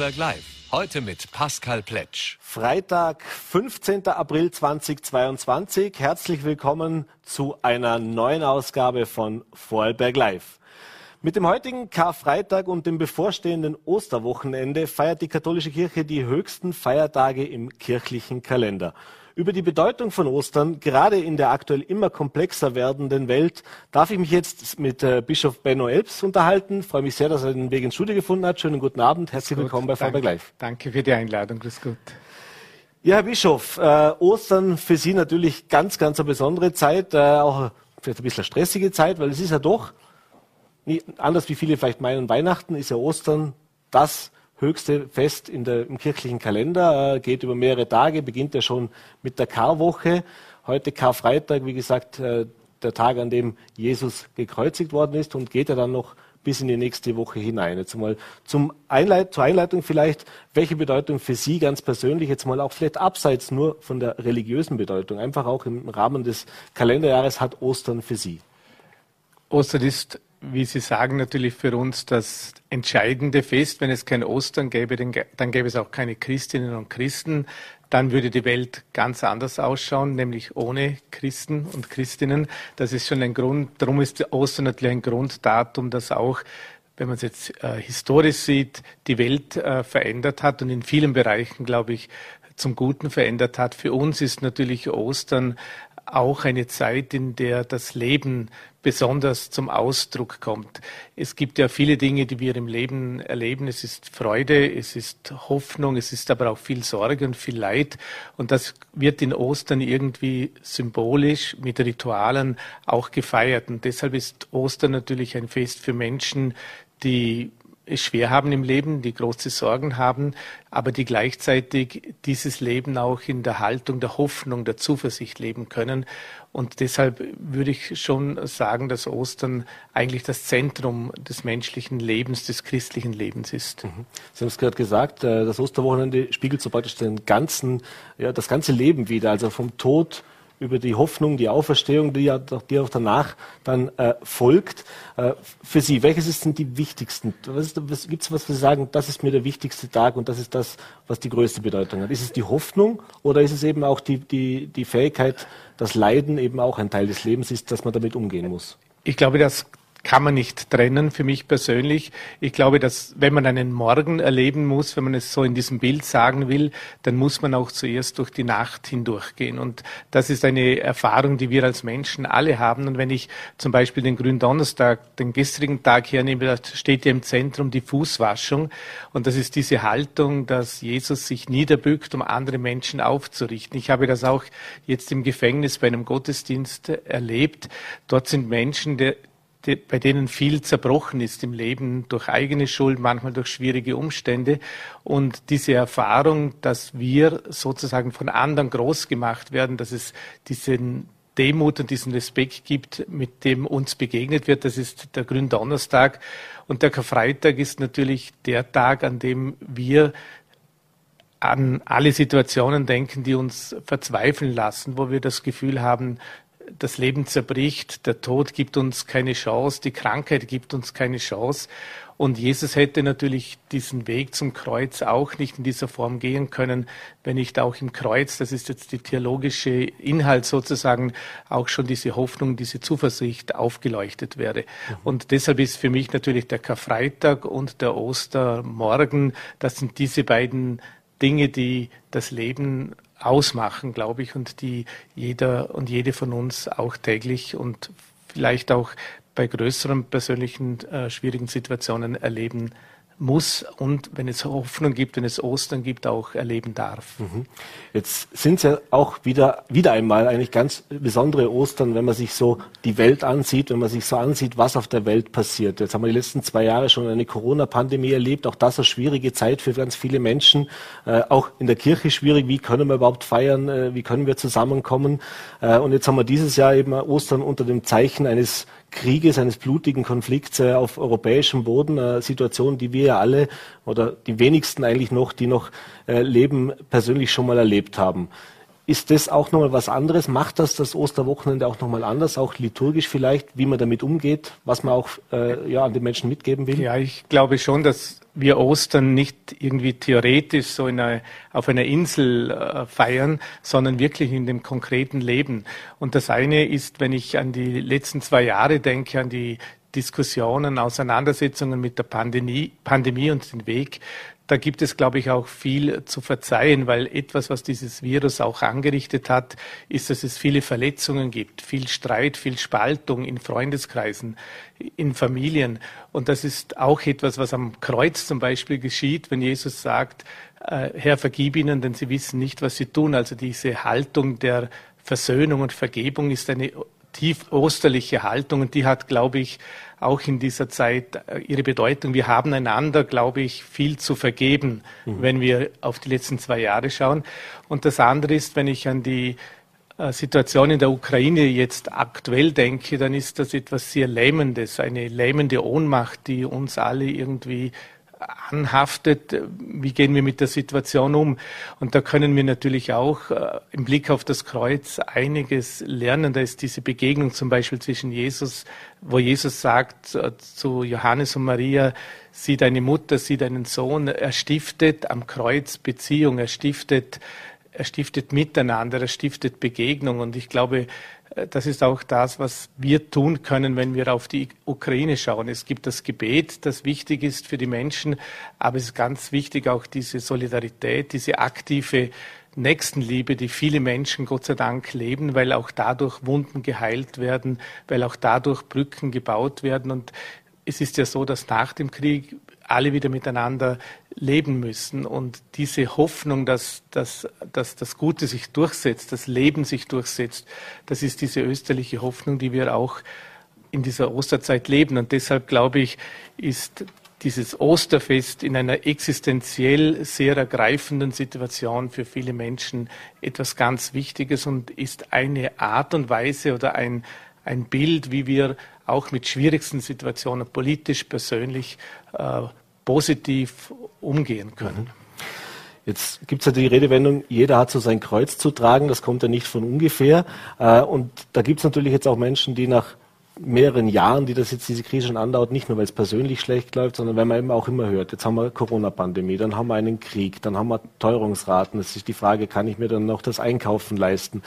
Vorarlberg Live. Heute mit Pascal Pletsch. Freitag, 15. April 2022. Herzlich willkommen zu einer neuen Ausgabe von Vorarlberg Live. Mit dem heutigen Karfreitag und dem bevorstehenden Osterwochenende feiert die katholische Kirche die höchsten Feiertage im kirchlichen Kalender. Über die Bedeutung von Ostern, gerade in der aktuell immer komplexer werdenden Welt, darf ich mich jetzt mit äh, Bischof Benno Elbs unterhalten. Ich freue mich sehr, dass er den Weg ins Studio gefunden hat. Schönen guten Abend. Herzlich Gut, willkommen bei Vorberg Live. Danke für die Einladung. Grüß Gott. Ja, Herr Bischof, äh, Ostern für Sie natürlich ganz, ganz eine besondere Zeit, äh, auch vielleicht ein bisschen stressige Zeit, weil es ist ja doch, anders wie viele vielleicht meinen, Weihnachten ist ja Ostern das höchste Fest in der, im kirchlichen Kalender, äh, geht über mehrere Tage, beginnt ja schon mit der Karwoche. Heute Karfreitag, wie gesagt, äh, der Tag, an dem Jesus gekreuzigt worden ist und geht ja dann noch bis in die nächste Woche hinein. Jetzt mal zum Einleit zur Einleitung vielleicht, welche Bedeutung für Sie ganz persönlich, jetzt mal auch vielleicht abseits nur von der religiösen Bedeutung, einfach auch im Rahmen des Kalenderjahres hat Ostern für Sie? Ostern ist, wie Sie sagen, natürlich für uns das entscheidende Fest. Wenn es kein Ostern gäbe, dann gäbe es auch keine Christinnen und Christen. Dann würde die Welt ganz anders ausschauen, nämlich ohne Christen und Christinnen. Das ist schon ein Grund. Darum ist Ostern natürlich ein Grunddatum, das auch wenn man es jetzt äh, historisch sieht, die Welt äh, verändert hat und in vielen Bereichen, glaube ich, zum Guten verändert hat. Für uns ist natürlich Ostern auch eine Zeit, in der das Leben besonders zum Ausdruck kommt. Es gibt ja viele Dinge, die wir im Leben erleben. Es ist Freude, es ist Hoffnung, es ist aber auch viel Sorge und viel Leid. Und das wird in Ostern irgendwie symbolisch mit Ritualen auch gefeiert. Und deshalb ist Ostern natürlich ein Fest für Menschen, die es schwer haben im Leben, die große Sorgen haben, aber die gleichzeitig dieses Leben auch in der Haltung der Hoffnung, der Zuversicht leben können. Und deshalb würde ich schon sagen, dass Ostern eigentlich das Zentrum des menschlichen Lebens, des christlichen Lebens ist. Mhm. Sie haben es gerade gesagt, äh, das Osterwochenende spiegelt so praktisch den ganzen, ja, das ganze Leben wieder, also vom Tod über die Hoffnung, die Auferstehung, die ja die auch danach dann äh, folgt. Äh, für Sie, welches ist denn die wichtigsten? Gibt es was, was Sie sagen, das ist mir der wichtigste Tag und das ist das, was die größte Bedeutung hat? Ist es die Hoffnung oder ist es eben auch die, die, die Fähigkeit, dass Leiden eben auch ein Teil des Lebens ist, dass man damit umgehen muss? Ich glaube, dass kann man nicht trennen für mich persönlich. Ich glaube, dass wenn man einen Morgen erleben muss, wenn man es so in diesem Bild sagen will, dann muss man auch zuerst durch die Nacht hindurchgehen. Und das ist eine Erfahrung, die wir als Menschen alle haben. Und wenn ich zum Beispiel den grünen Donnerstag, den gestrigen Tag hernehme, da steht ja im Zentrum die Fußwaschung. Und das ist diese Haltung, dass Jesus sich niederbückt, um andere Menschen aufzurichten. Ich habe das auch jetzt im Gefängnis bei einem Gottesdienst erlebt. Dort sind Menschen, die, bei denen viel zerbrochen ist im Leben durch eigene Schuld, manchmal durch schwierige Umstände. Und diese Erfahrung, dass wir sozusagen von anderen groß gemacht werden, dass es diesen Demut und diesen Respekt gibt, mit dem uns begegnet wird, das ist der Gründonnerstag. Und der Karfreitag ist natürlich der Tag, an dem wir an alle Situationen denken, die uns verzweifeln lassen, wo wir das Gefühl haben, das Leben zerbricht, der Tod gibt uns keine Chance, die Krankheit gibt uns keine Chance. Und Jesus hätte natürlich diesen Weg zum Kreuz auch nicht in dieser Form gehen können, wenn nicht auch im Kreuz, das ist jetzt die theologische Inhalt sozusagen, auch schon diese Hoffnung, diese Zuversicht aufgeleuchtet wäre. Mhm. Und deshalb ist für mich natürlich der Karfreitag und der Ostermorgen, das sind diese beiden Dinge, die das Leben ausmachen, glaube ich, und die jeder und jede von uns auch täglich und vielleicht auch bei größeren persönlichen äh, schwierigen Situationen erleben muss und wenn es Hoffnung gibt, wenn es Ostern gibt, auch erleben darf. Mhm. Jetzt sind es ja auch wieder, wieder einmal eigentlich ganz besondere Ostern, wenn man sich so die Welt ansieht, wenn man sich so ansieht, was auf der Welt passiert. Jetzt haben wir die letzten zwei Jahre schon eine Corona-Pandemie erlebt, auch das eine schwierige Zeit für ganz viele Menschen, äh, auch in der Kirche schwierig, wie können wir überhaupt feiern, äh, wie können wir zusammenkommen. Äh, und jetzt haben wir dieses Jahr eben Ostern unter dem Zeichen eines Krieges, eines blutigen Konflikts äh, auf europäischem Boden, eine Situation, die wir ja alle oder die wenigsten eigentlich noch, die noch äh, leben, persönlich schon mal erlebt haben. Ist das auch nochmal was anderes? Macht das das Osterwochenende auch nochmal anders, auch liturgisch vielleicht, wie man damit umgeht, was man auch äh, ja, an den Menschen mitgeben will? Ja, ich glaube schon, dass wir Ostern nicht irgendwie theoretisch so eine, auf einer Insel äh, feiern, sondern wirklich in dem konkreten Leben. Und das eine ist, wenn ich an die letzten zwei Jahre denke, an die Diskussionen, Auseinandersetzungen mit der Pandemie, Pandemie und den Weg, da gibt es, glaube ich, auch viel zu verzeihen, weil etwas, was dieses Virus auch angerichtet hat, ist, dass es viele Verletzungen gibt, viel Streit, viel Spaltung in Freundeskreisen, in Familien. Und das ist auch etwas, was am Kreuz zum Beispiel geschieht, wenn Jesus sagt, äh, Herr, vergib ihnen, denn sie wissen nicht, was sie tun. Also diese Haltung der Versöhnung und Vergebung ist eine tief osterliche Haltung und die hat, glaube ich, auch in dieser Zeit äh, ihre Bedeutung. Wir haben einander, glaube ich, viel zu vergeben, mhm. wenn wir auf die letzten zwei Jahre schauen. Und das andere ist, wenn ich an die äh, Situation in der Ukraine jetzt aktuell denke, dann ist das etwas sehr Lähmendes, eine lähmende Ohnmacht, die uns alle irgendwie anhaftet, wie gehen wir mit der Situation um? Und da können wir natürlich auch äh, im Blick auf das Kreuz einiges lernen. Da ist diese Begegnung zum Beispiel zwischen Jesus, wo Jesus sagt äh, zu Johannes und Maria, sieh deine Mutter, sieh deinen Sohn. Er stiftet am Kreuz Beziehung, er stiftet, er stiftet Miteinander, er stiftet Begegnung. Und ich glaube, das ist auch das, was wir tun können, wenn wir auf die Ukraine schauen. Es gibt das Gebet, das wichtig ist für die Menschen, aber es ist ganz wichtig auch diese Solidarität, diese aktive Nächstenliebe, die viele Menschen Gott sei Dank leben, weil auch dadurch Wunden geheilt werden, weil auch dadurch Brücken gebaut werden. Und es ist ja so, dass nach dem Krieg alle wieder miteinander leben müssen. Und diese Hoffnung, dass, dass, dass das Gute sich durchsetzt, das Leben sich durchsetzt, das ist diese österliche Hoffnung, die wir auch in dieser Osterzeit leben. Und deshalb glaube ich, ist dieses Osterfest in einer existenziell sehr ergreifenden Situation für viele Menschen etwas ganz Wichtiges und ist eine Art und Weise oder ein, ein Bild, wie wir auch mit schwierigsten Situationen politisch, persönlich äh, positiv umgehen können. Mhm. Jetzt gibt es ja die Redewendung, jeder hat so sein Kreuz zu tragen, das kommt ja nicht von ungefähr. Äh, und da gibt es natürlich jetzt auch Menschen, die nach mehreren Jahren, die das jetzt diese Krise schon andauert, nicht nur weil es persönlich schlecht läuft, sondern weil man eben auch immer hört, jetzt haben wir Corona-Pandemie, dann haben wir einen Krieg, dann haben wir Teuerungsraten. Es ist die Frage, kann ich mir dann noch das Einkaufen leisten?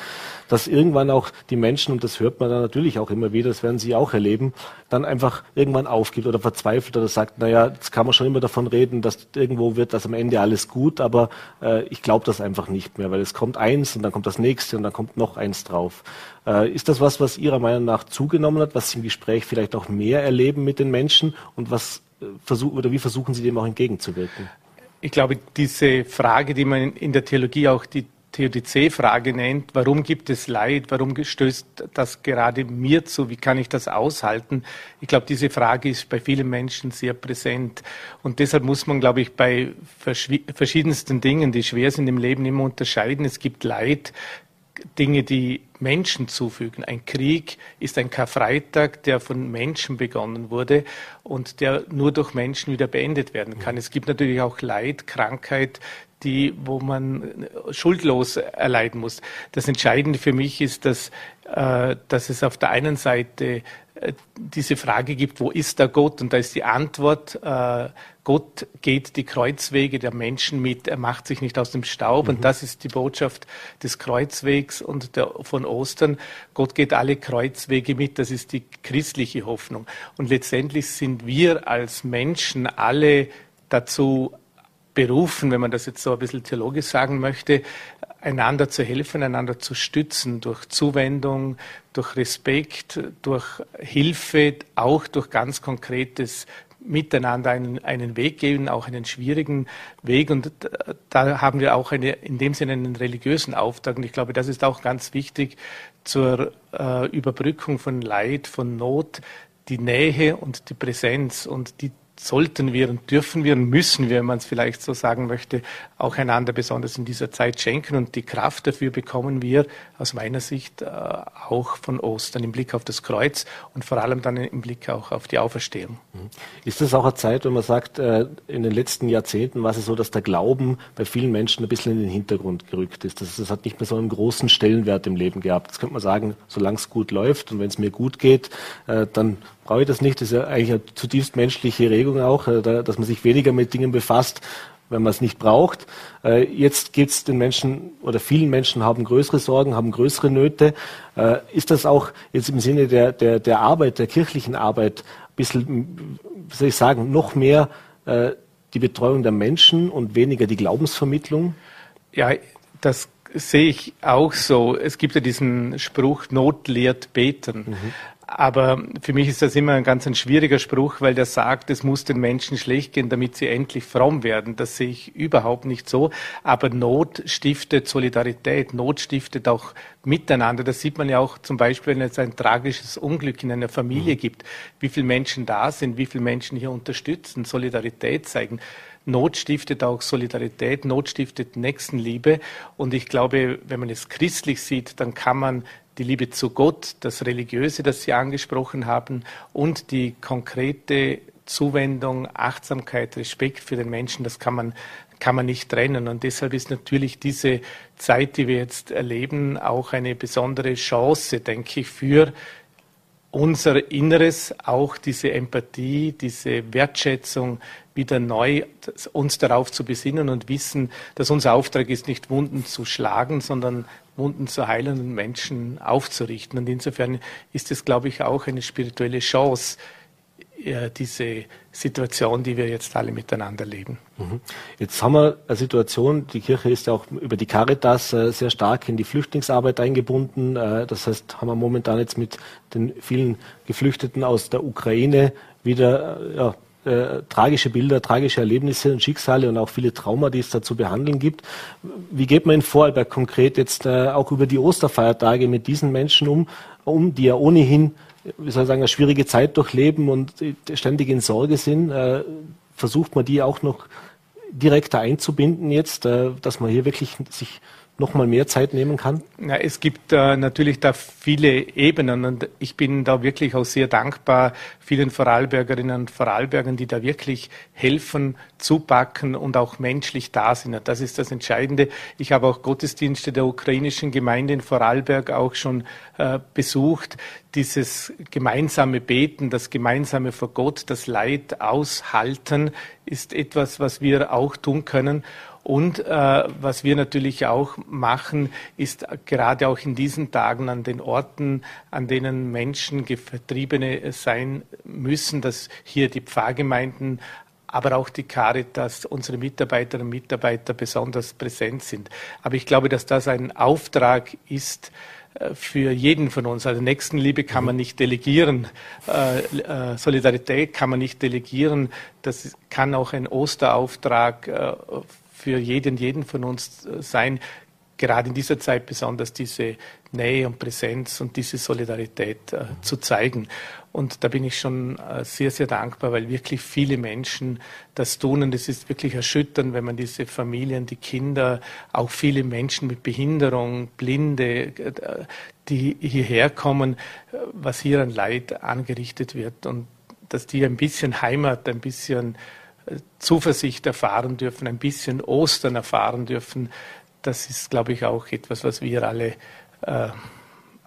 Dass irgendwann auch die Menschen, und das hört man dann natürlich auch immer wieder, das werden Sie auch erleben, dann einfach irgendwann aufgibt oder verzweifelt oder sagt, naja, jetzt kann man schon immer davon reden, dass irgendwo wird das am Ende alles gut, aber äh, ich glaube das einfach nicht mehr, weil es kommt eins und dann kommt das nächste und dann kommt noch eins drauf. Äh, ist das was, was Ihrer Meinung nach zugenommen hat, was Sie im Gespräch vielleicht auch mehr erleben mit den Menschen und was äh, versuchen oder wie versuchen Sie dem auch entgegenzuwirken? Ich glaube, diese Frage, die man in der Theologie auch die Theodizee-Frage nennt, warum gibt es Leid, warum stößt das gerade mir zu, wie kann ich das aushalten? Ich glaube, diese Frage ist bei vielen Menschen sehr präsent. Und deshalb muss man, glaube ich, bei verschiedensten Dingen, die schwer sind im Leben, immer unterscheiden. Es gibt Leid, Dinge, die Menschen zufügen. Ein Krieg ist ein Karfreitag, der von Menschen begonnen wurde und der nur durch Menschen wieder beendet werden kann. Es gibt natürlich auch Leid, Krankheit, die, wo man schuldlos erleiden muss. Das Entscheidende für mich ist, dass, äh, dass es auf der einen Seite äh, diese Frage gibt, wo ist der Gott? Und da ist die Antwort, äh, Gott geht die Kreuzwege der Menschen mit, er macht sich nicht aus dem Staub. Mhm. Und das ist die Botschaft des Kreuzwegs und der, von Ostern. Gott geht alle Kreuzwege mit, das ist die christliche Hoffnung. Und letztendlich sind wir als Menschen alle dazu berufen, wenn man das jetzt so ein bisschen theologisch sagen möchte, einander zu helfen, einander zu stützen durch Zuwendung, durch Respekt, durch Hilfe, auch durch ganz konkretes Miteinander einen, einen Weg geben, auch einen schwierigen Weg. Und da haben wir auch eine, in dem Sinne einen religiösen Auftrag. Und ich glaube, das ist auch ganz wichtig zur äh, Überbrückung von Leid, von Not, die Nähe und die Präsenz. Und die sollten wir und dürfen wir und müssen wir, wenn man es vielleicht so sagen möchte, auch einander besonders in dieser Zeit schenken. Und die Kraft dafür bekommen wir aus meiner Sicht äh, auch von Ostern im Blick auf das Kreuz und vor allem dann im Blick auch auf die Auferstehung. Mhm. Ist das auch eine Zeit, wenn man sagt, äh, in den letzten Jahrzehnten war es so, dass der Glauben bei vielen Menschen ein bisschen in den Hintergrund gerückt ist? Das, das hat nicht mehr so einen großen Stellenwert im Leben gehabt. Das könnte man sagen, solange es gut läuft und wenn es mir gut geht, äh, dann brauche ich das nicht. Das ist ja eigentlich eine zutiefst menschliche Regung auch, äh, dass man sich weniger mit Dingen befasst, wenn man es nicht braucht. Äh, jetzt geht es den Menschen oder vielen Menschen haben größere Sorgen, haben größere Nöte. Äh, ist das auch jetzt im Sinne der, der, der Arbeit, der kirchlichen Arbeit, ein bisschen, wie soll ich sagen, noch mehr die Betreuung der Menschen und weniger die Glaubensvermittlung? Ja, das sehe ich auch so. Es gibt ja diesen Spruch, Not lehrt beten. Mhm. Aber für mich ist das immer ein ganz ein schwieriger Spruch, weil der sagt, es muss den Menschen schlecht gehen, damit sie endlich fromm werden. Das sehe ich überhaupt nicht so. Aber Not stiftet Solidarität. Not stiftet auch Miteinander. Das sieht man ja auch zum Beispiel, wenn es ein tragisches Unglück in einer Familie mhm. gibt, wie viele Menschen da sind, wie viele Menschen hier unterstützen, Solidarität zeigen. Not stiftet auch Solidarität, Not stiftet Nächstenliebe. Und ich glaube, wenn man es christlich sieht, dann kann man die Liebe zu Gott, das Religiöse, das Sie angesprochen haben, und die konkrete Zuwendung, Achtsamkeit, Respekt für den Menschen, das kann man, kann man nicht trennen. Und deshalb ist natürlich diese Zeit, die wir jetzt erleben, auch eine besondere Chance, denke ich, für unser Inneres, auch diese Empathie, diese Wertschätzung wieder neu uns darauf zu besinnen und wissen, dass unser Auftrag ist, nicht Wunden zu schlagen, sondern Wunden zu heilen und Menschen aufzurichten. Und insofern ist es, glaube ich, auch eine spirituelle Chance, diese Situation, die wir jetzt alle miteinander leben. Mhm. Jetzt haben wir eine Situation, die Kirche ist ja auch über die Caritas äh, sehr stark in die Flüchtlingsarbeit eingebunden. Äh, das heißt, haben wir momentan jetzt mit den vielen Geflüchteten aus der Ukraine wieder äh, ja, äh, tragische Bilder, tragische Erlebnisse und Schicksale und auch viele Trauma, die es da zu behandeln gibt. Wie geht man in Vorarlberg konkret jetzt äh, auch über die Osterfeiertage mit diesen Menschen um, um die ja ohnehin, wie soll ich sagen, eine schwierige Zeit durchleben und ständig in Sorge sind? Äh, versucht man die auch noch direkter einzubinden jetzt, äh, dass man hier wirklich sich noch mal mehr Zeit nehmen kann? Ja, es gibt äh, natürlich da viele Ebenen und ich bin da wirklich auch sehr dankbar vielen Vorarlbergerinnen und Vorarlbergern, die da wirklich helfen, zupacken und auch menschlich da sind. Das ist das Entscheidende. Ich habe auch Gottesdienste der ukrainischen Gemeinde in Vorarlberg auch schon äh, besucht. Dieses gemeinsame Beten, das gemeinsame vor Gott, das Leid aushalten, ist etwas, was wir auch tun können. Und äh, was wir natürlich auch machen, ist gerade auch in diesen Tagen an den Orten, an denen Menschen Vertriebene sein müssen, dass hier die Pfarrgemeinden aber auch die Caritas, unsere Mitarbeiterinnen und Mitarbeiter besonders präsent sind. Aber ich glaube, dass das ein Auftrag ist, äh, für jeden von uns. Also Nächstenliebe kann man nicht delegieren, äh, äh, Solidarität kann man nicht delegieren. Das kann auch ein Osterauftrag äh, für jeden, jeden von uns äh, sein, gerade in dieser Zeit besonders diese Nähe und Präsenz und diese Solidarität äh, zu zeigen. Und da bin ich schon äh, sehr, sehr dankbar, weil wirklich viele Menschen das tun. Und es ist wirklich erschütternd, wenn man diese Familien, die Kinder, auch viele Menschen mit Behinderung, Blinde, äh, die hierher kommen, was hier an Leid angerichtet wird. Und dass die ein bisschen Heimat, ein bisschen Zuversicht erfahren dürfen, ein bisschen Ostern erfahren dürfen, das ist, glaube ich, auch etwas, was wir alle, äh,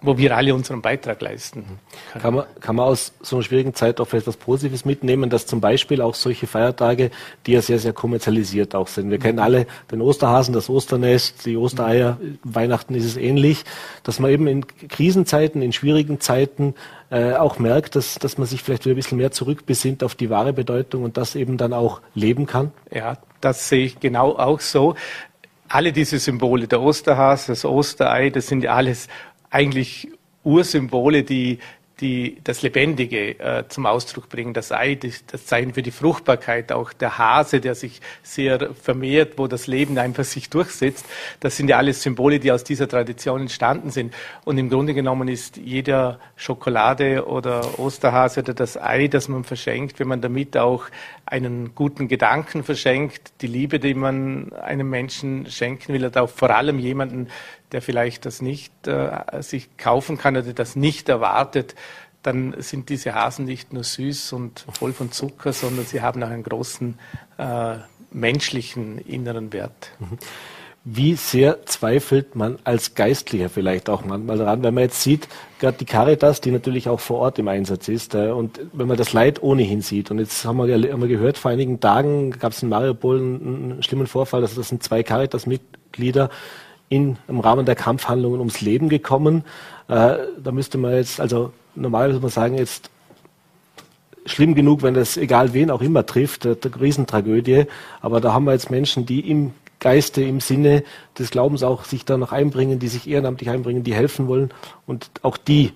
wo wir alle unseren Beitrag leisten. Können. Kann man, kann man aus so einer schwierigen Zeit auch etwas Positives mitnehmen, dass zum Beispiel auch solche Feiertage, die ja sehr, sehr kommerzialisiert auch sind. Wir mhm. kennen alle den Osterhasen, das Osternest, die Ostereier, mhm. Weihnachten ist es ähnlich, dass man eben in Krisenzeiten, in schwierigen Zeiten äh, auch merkt, dass, dass man sich vielleicht wieder ein bisschen mehr zurückbesinnt auf die wahre Bedeutung und das eben dann auch leben kann? Ja, das sehe ich genau auch so. Alle diese Symbole, der Osterhase, das Osterei, das sind ja alles eigentlich Ursymbole, die die, das Lebendige äh, zum Ausdruck bringen. Das Ei, das, Zeichen für die Fruchtbarkeit, auch der Hase, der sich sehr vermehrt, wo das Leben einfach sich durchsetzt. Das sind ja alles Symbole, die aus dieser Tradition entstanden sind. Und im Grunde genommen ist jeder Schokolade oder Osterhase oder das Ei, das man verschenkt, wenn man damit auch einen guten Gedanken verschenkt, die Liebe, die man einem Menschen schenken will, oder auch vor allem jemanden, der vielleicht das nicht äh, sich kaufen kann oder das nicht erwartet, dann sind diese Hasen nicht nur süß und voll von Zucker, sondern sie haben auch einen großen äh, menschlichen inneren Wert. Mhm. Wie sehr zweifelt man als Geistlicher vielleicht auch manchmal daran, wenn man jetzt sieht, gerade die Caritas, die natürlich auch vor Ort im Einsatz ist, äh, und wenn man das Leid ohnehin sieht, und jetzt haben wir, haben wir gehört, vor einigen Tagen gab es in Mariupol einen, einen schlimmen Vorfall, also das sind zwei Caritas-Mitglieder in, im Rahmen der Kampfhandlungen ums Leben gekommen. Äh, da müsste man jetzt, also normalerweise würde man sagen, jetzt schlimm genug, wenn das egal wen auch immer trifft, eine Riesentragödie. Aber da haben wir jetzt Menschen, die im Geiste, im Sinne des Glaubens auch sich da noch einbringen, die sich ehrenamtlich einbringen, die helfen wollen. Und auch die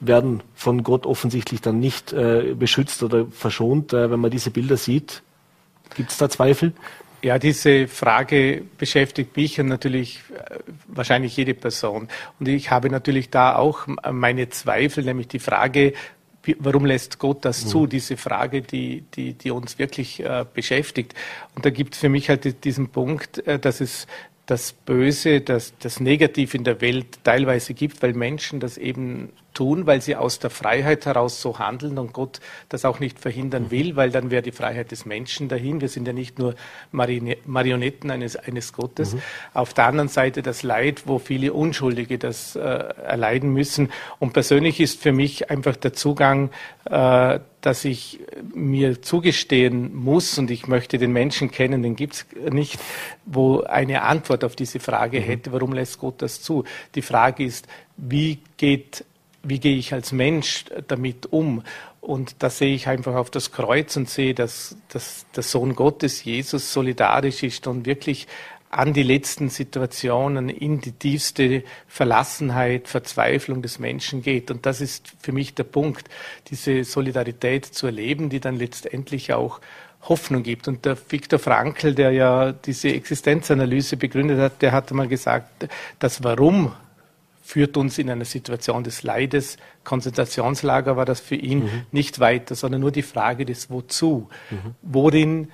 werden von Gott offensichtlich dann nicht äh, beschützt oder verschont. Äh, wenn man diese Bilder sieht, gibt es da Zweifel? Ja, diese Frage beschäftigt mich und natürlich äh, wahrscheinlich jede Person. Und ich habe natürlich da auch meine Zweifel, nämlich die Frage, warum lässt Gott das zu? Mhm. Diese Frage, die, die, die uns wirklich äh, beschäftigt. Und da gibt es für mich halt diesen Punkt, äh, dass es das Böse, das, das Negativ in der Welt teilweise gibt, weil Menschen das eben tun, weil sie aus der Freiheit heraus so handeln und Gott das auch nicht verhindern will, weil dann wäre die Freiheit des Menschen dahin. Wir sind ja nicht nur Marionetten eines, eines Gottes. Mhm. Auf der anderen Seite das Leid, wo viele Unschuldige das äh, erleiden müssen. Und persönlich ist für mich einfach der Zugang, äh, dass ich mir zugestehen muss und ich möchte den Menschen kennen, den gibt es nicht, wo eine Antwort auf diese Frage mhm. hätte, warum lässt Gott das zu? Die Frage ist, wie geht wie gehe ich als Mensch damit um? Und da sehe ich einfach auf das Kreuz und sehe, dass, dass der Sohn Gottes, Jesus, solidarisch ist und wirklich an die letzten Situationen, in die tiefste Verlassenheit, Verzweiflung des Menschen geht. Und das ist für mich der Punkt, diese Solidarität zu erleben, die dann letztendlich auch Hoffnung gibt. Und der Viktor Frankl, der ja diese Existenzanalyse begründet hat, der hat mal gesagt, das Warum führt uns in eine Situation des Leides. Konzentrationslager war das für ihn mhm. nicht weiter, sondern nur die Frage des Wozu. Mhm. Worin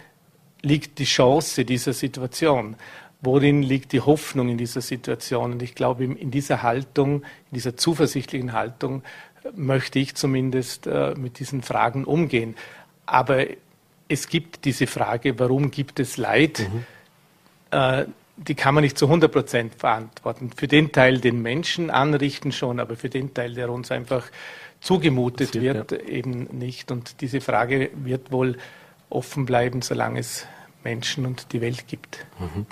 liegt die Chance dieser Situation? Worin liegt die Hoffnung in dieser Situation? Und ich glaube, in dieser Haltung, in dieser zuversichtlichen Haltung, möchte ich zumindest äh, mit diesen Fragen umgehen. Aber es gibt diese Frage, warum gibt es Leid? Mhm. Äh, die kann man nicht zu 100 Prozent verantworten. Für den Teil, den Menschen anrichten schon, aber für den Teil, der uns einfach zugemutet Passiert, wird, ja. eben nicht. Und diese Frage wird wohl offen bleiben, solange es Menschen und die Welt gibt. Mhm.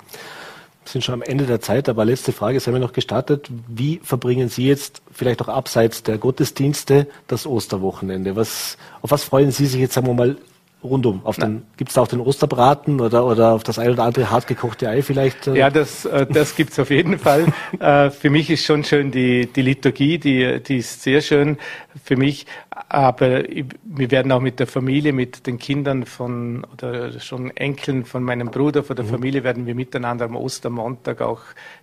Wir sind schon am Ende der Zeit, aber letzte Frage, haben ja noch gestartet. Wie verbringen Sie jetzt vielleicht auch abseits der Gottesdienste das Osterwochenende? Was, auf was freuen Sie sich jetzt, sagen wir mal, rundum. Auf den, gibt's da auch den Osterbraten oder, oder auf das ein oder andere hartgekochte Ei vielleicht? Äh? Ja, das, äh, das gibt's auf jeden Fall. Äh, für mich ist schon schön die, die Liturgie, die, die ist sehr schön für mich. Aber wir werden auch mit der Familie, mit den Kindern von, oder schon Enkeln von meinem Bruder, von der mhm. Familie werden wir miteinander am Ostermontag auch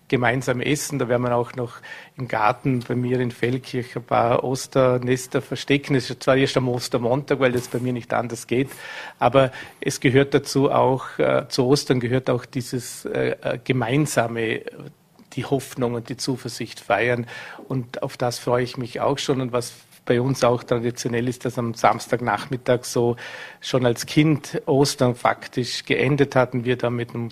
gemeinsam essen. Da werden wir auch noch im Garten bei mir in Feldkirch ein paar Osternester verstecken. Es ist zwar erst am Ostermontag, weil das bei mir nicht anders geht, aber es gehört dazu auch, äh, zu Ostern gehört auch dieses äh, äh gemeinsame die Hoffnung und die Zuversicht feiern. Und auf das freue ich mich auch schon. Und was bei uns auch traditionell ist, dass am Samstagnachmittag so schon als Kind Ostern faktisch geendet hatten wir da mit einem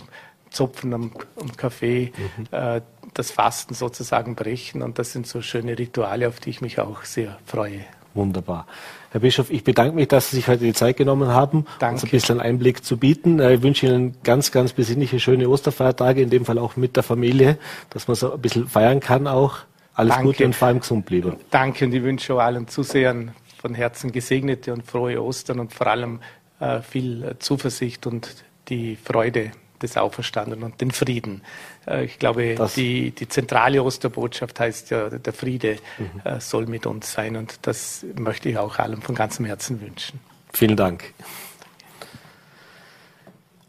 Zupfen am, am Kaffee, mhm. äh, das Fasten sozusagen brechen. Und das sind so schöne Rituale, auf die ich mich auch sehr freue. Wunderbar. Herr Bischof, ich bedanke mich, dass Sie sich heute die Zeit genommen haben, Danke. uns ein bisschen Einblick zu bieten. Äh, ich wünsche Ihnen ganz, ganz besinnliche, schöne Osterfeiertage, in dem Fall auch mit der Familie, dass man so ein bisschen feiern kann auch. Alles Danke. Gute und vor allem gesund bleiben. Danke und ich wünsche auch allen Zusehern von Herzen gesegnete und frohe Ostern und vor allem äh, viel Zuversicht und die Freude des Auferstandenen und den Frieden. Äh, ich glaube, die, die zentrale Osterbotschaft heißt ja, der Friede mhm. Äh, soll mit uns sein und das möchte ich auch allem von ganzem Herzen wünschen. Vielen Dank.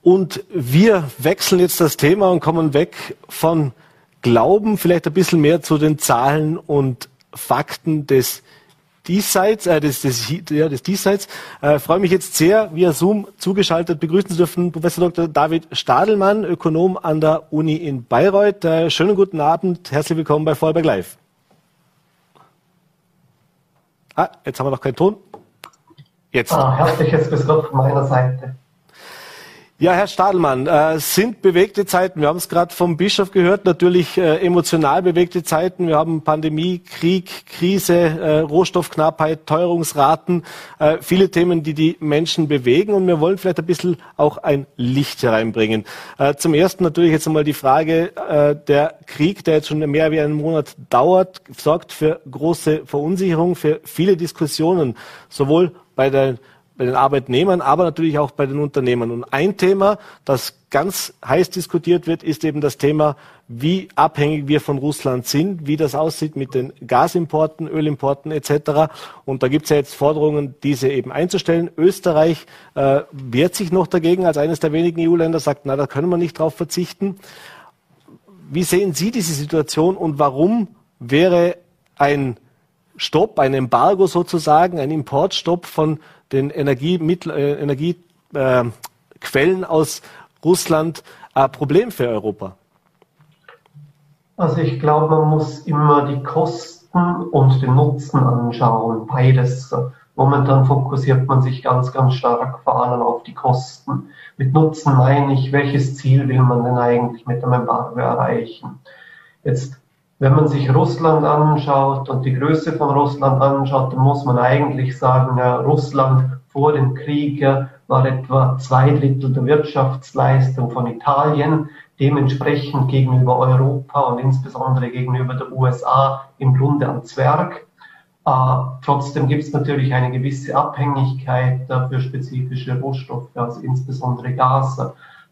Und wir wechseln jetzt das Thema und kommen weg von Glauben, vielleicht ein bisschen mehr zu den Zahlen und Fakten des Diesseits, äh, des, des, ja, des Diesseits. Äh, freue mich jetzt sehr, via Zoom zugeschaltet begrüßen zu dürfen Professor Dr. David Stadelmann, Ökonom an der Uni in Bayreuth. Äh, schönen guten Abend, herzlich willkommen bei Vorarlberg Live. Ah, jetzt haben wir noch keinen Ton. Jetzt. Ah, herzliches Grüß Gott von meiner Seite. Ja, Herr Stadelmann, äh, sind bewegte Zeiten. Wir haben es gerade vom Bischof gehört, natürlich äh, emotional bewegte Zeiten. Wir haben Pandemie, Krieg, Krise, äh, Rohstoffknappheit, Teuerungsraten, äh, viele Themen, die die Menschen bewegen. Und wir wollen vielleicht ein bisschen auch ein Licht hereinbringen. Äh, zum Ersten natürlich jetzt einmal die Frage, äh, der Krieg, der jetzt schon mehr wie einen Monat dauert, sorgt für große Verunsicherung, für viele Diskussionen, sowohl bei der bei den Arbeitnehmern, aber natürlich auch bei den Unternehmern. Und ein Thema, das ganz heiß diskutiert wird, ist eben das Thema, wie abhängig wir von Russland sind, wie das aussieht mit den Gasimporten, Ölimporten etc. Und da gibt es ja jetzt Forderungen, diese eben einzustellen. Österreich äh, wehrt sich noch dagegen als eines der wenigen EU-Länder, sagt, na, da können wir nicht drauf verzichten. Wie sehen Sie diese Situation und warum wäre ein Stopp, ein Embargo sozusagen, ein Importstopp von den Energiequellen äh, Energie, äh, aus Russland ein Problem für Europa? Also ich glaube, man muss immer die Kosten und den Nutzen anschauen, beides. Momentan fokussiert man sich ganz, ganz stark vor allem auf die Kosten. Mit Nutzen meine ich, welches Ziel will man denn eigentlich mit dem Embargo erreichen? Jetzt wenn man sich Russland anschaut und die Größe von Russland anschaut, dann muss man eigentlich sagen, Russland vor dem Krieg war etwa zwei Drittel der Wirtschaftsleistung von Italien, dementsprechend gegenüber Europa und insbesondere gegenüber der USA im Grunde am Zwerg. Äh, trotzdem gibt es natürlich eine gewisse Abhängigkeit äh, für spezifische Rohstoffe, also insbesondere Gas.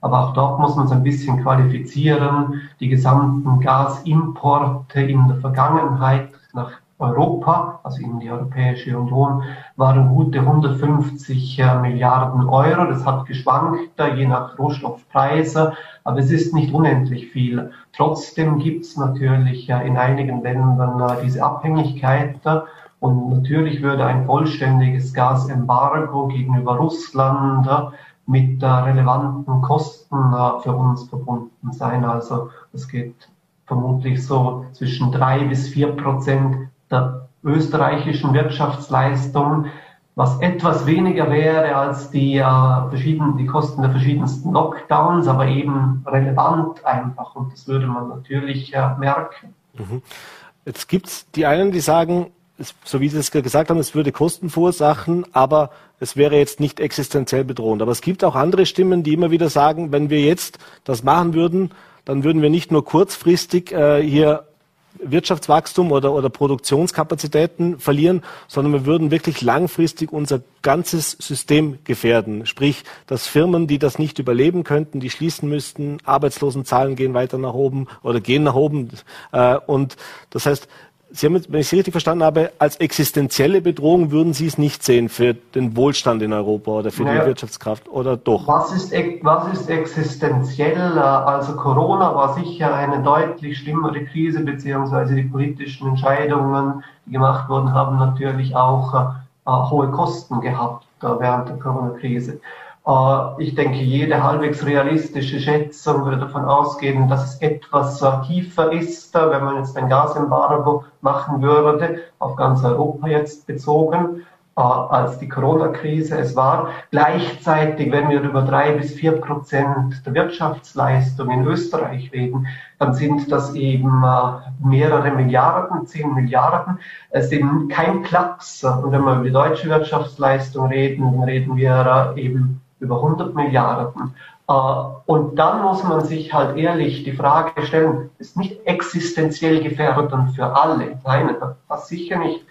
Aber auch dort muss man es ein bisschen qualifizieren. Die gesamten Gasimporte in der Vergangenheit nach Europa, also in die Europäische Union, waren gute 150 äh, Milliarden Euro. Das hat geschwankt, äh, je nach Rohstoffpreise, aber es ist nicht unendlich viel. Trotzdem gibt es natürlich äh, in einigen Ländern diese Abhängigkeit. Und natürlich würde ein vollständiges Gasembargo gegenüber Russland mit äh, relevanten Kosten äh, für uns verbunden sein. Also es geht vermutlich so zwischen drei bis vier Prozent der österreichischen Wirtschaftsleistung, was etwas weniger wäre als die, äh, verschiedenen, die Kosten der verschiedensten Lockdowns, aber eben relevant einfach. Und das würde man natürlich äh, merken. Mhm. Jetzt gibt es die einen, die sagen, so wie Sie es gesagt haben, es würde Kosten verursachen, aber es wäre jetzt nicht existenziell bedrohend. Aber es gibt auch andere Stimmen, die immer wieder sagen, wenn wir jetzt das machen würden, dann würden wir nicht nur kurzfristig äh, hier Wirtschaftswachstum oder, oder Produktionskapazitäten verlieren, sondern wir würden wirklich langfristig unser ganzes System gefährden. Sprich, dass Firmen, die das nicht überleben könnten, die schließen müssten, Arbeitslosenzahlen gehen weiter nach oben oder gehen nach oben. Äh, und das heißt, Sie haben, wenn ich Sie richtig verstanden habe, als existenzielle Bedrohung würden Sie es nicht sehen für den Wohlstand in Europa oder für naja, die Wirtschaftskraft oder doch? Was ist, was ist existenziell? Also Corona war sicher eine deutlich schlimmere Krise, beziehungsweise die politischen Entscheidungen, die gemacht wurden, haben natürlich auch äh, hohe Kosten gehabt äh, während der Corona-Krise. Äh, ich denke, jede halbwegs realistische Schätzung würde davon ausgehen, dass es etwas tiefer ist, wenn man jetzt ein Gasembargo machen würde, auf ganz Europa jetzt bezogen, als die Corona-Krise es war. Gleichzeitig, wenn wir über drei bis vier Prozent der Wirtschaftsleistung in Österreich reden, dann sind das eben mehrere Milliarden, zehn Milliarden. Es sind kein Klacks. Und wenn wir über die deutsche Wirtschaftsleistung reden, dann reden wir eben über 100 Milliarden. Äh, und dann muss man sich halt ehrlich die Frage stellen, ist nicht existenziell gefährdend für alle. Nein, das sicher nicht.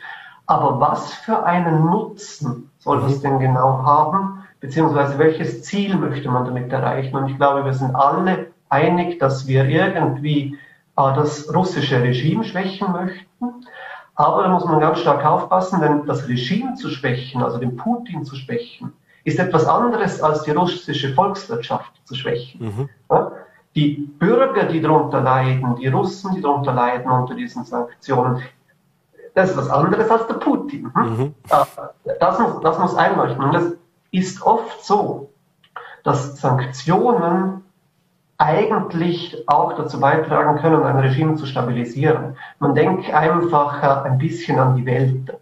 Aber was für einen Nutzen soll das denn genau haben? beziehungsweise welches Ziel möchte man damit erreichen. Und ich glaube, wir sind alle einig, dass wir irgendwie äh, das russische Regime schwächen möchten. Aber da muss man ganz stark aufpassen, denn das Regime zu schwächen, also den Putin zu schwächen, ist etwas anderes als die russische Volkswirtschaft zu schwächen. Mhm. Ja? Die Bürger, die darunter leiden, die Russen, die darunter leiden unter diesen Sanktionen, das ist was anderes als der Putin. Hm? Mhm. Das, muss, das muss einleuchten. Und es ist oft so, dass Sanktionen eigentlich auch dazu beitragen können, ein Regime zu stabilisieren. Man denkt einfach ein bisschen an die Welt.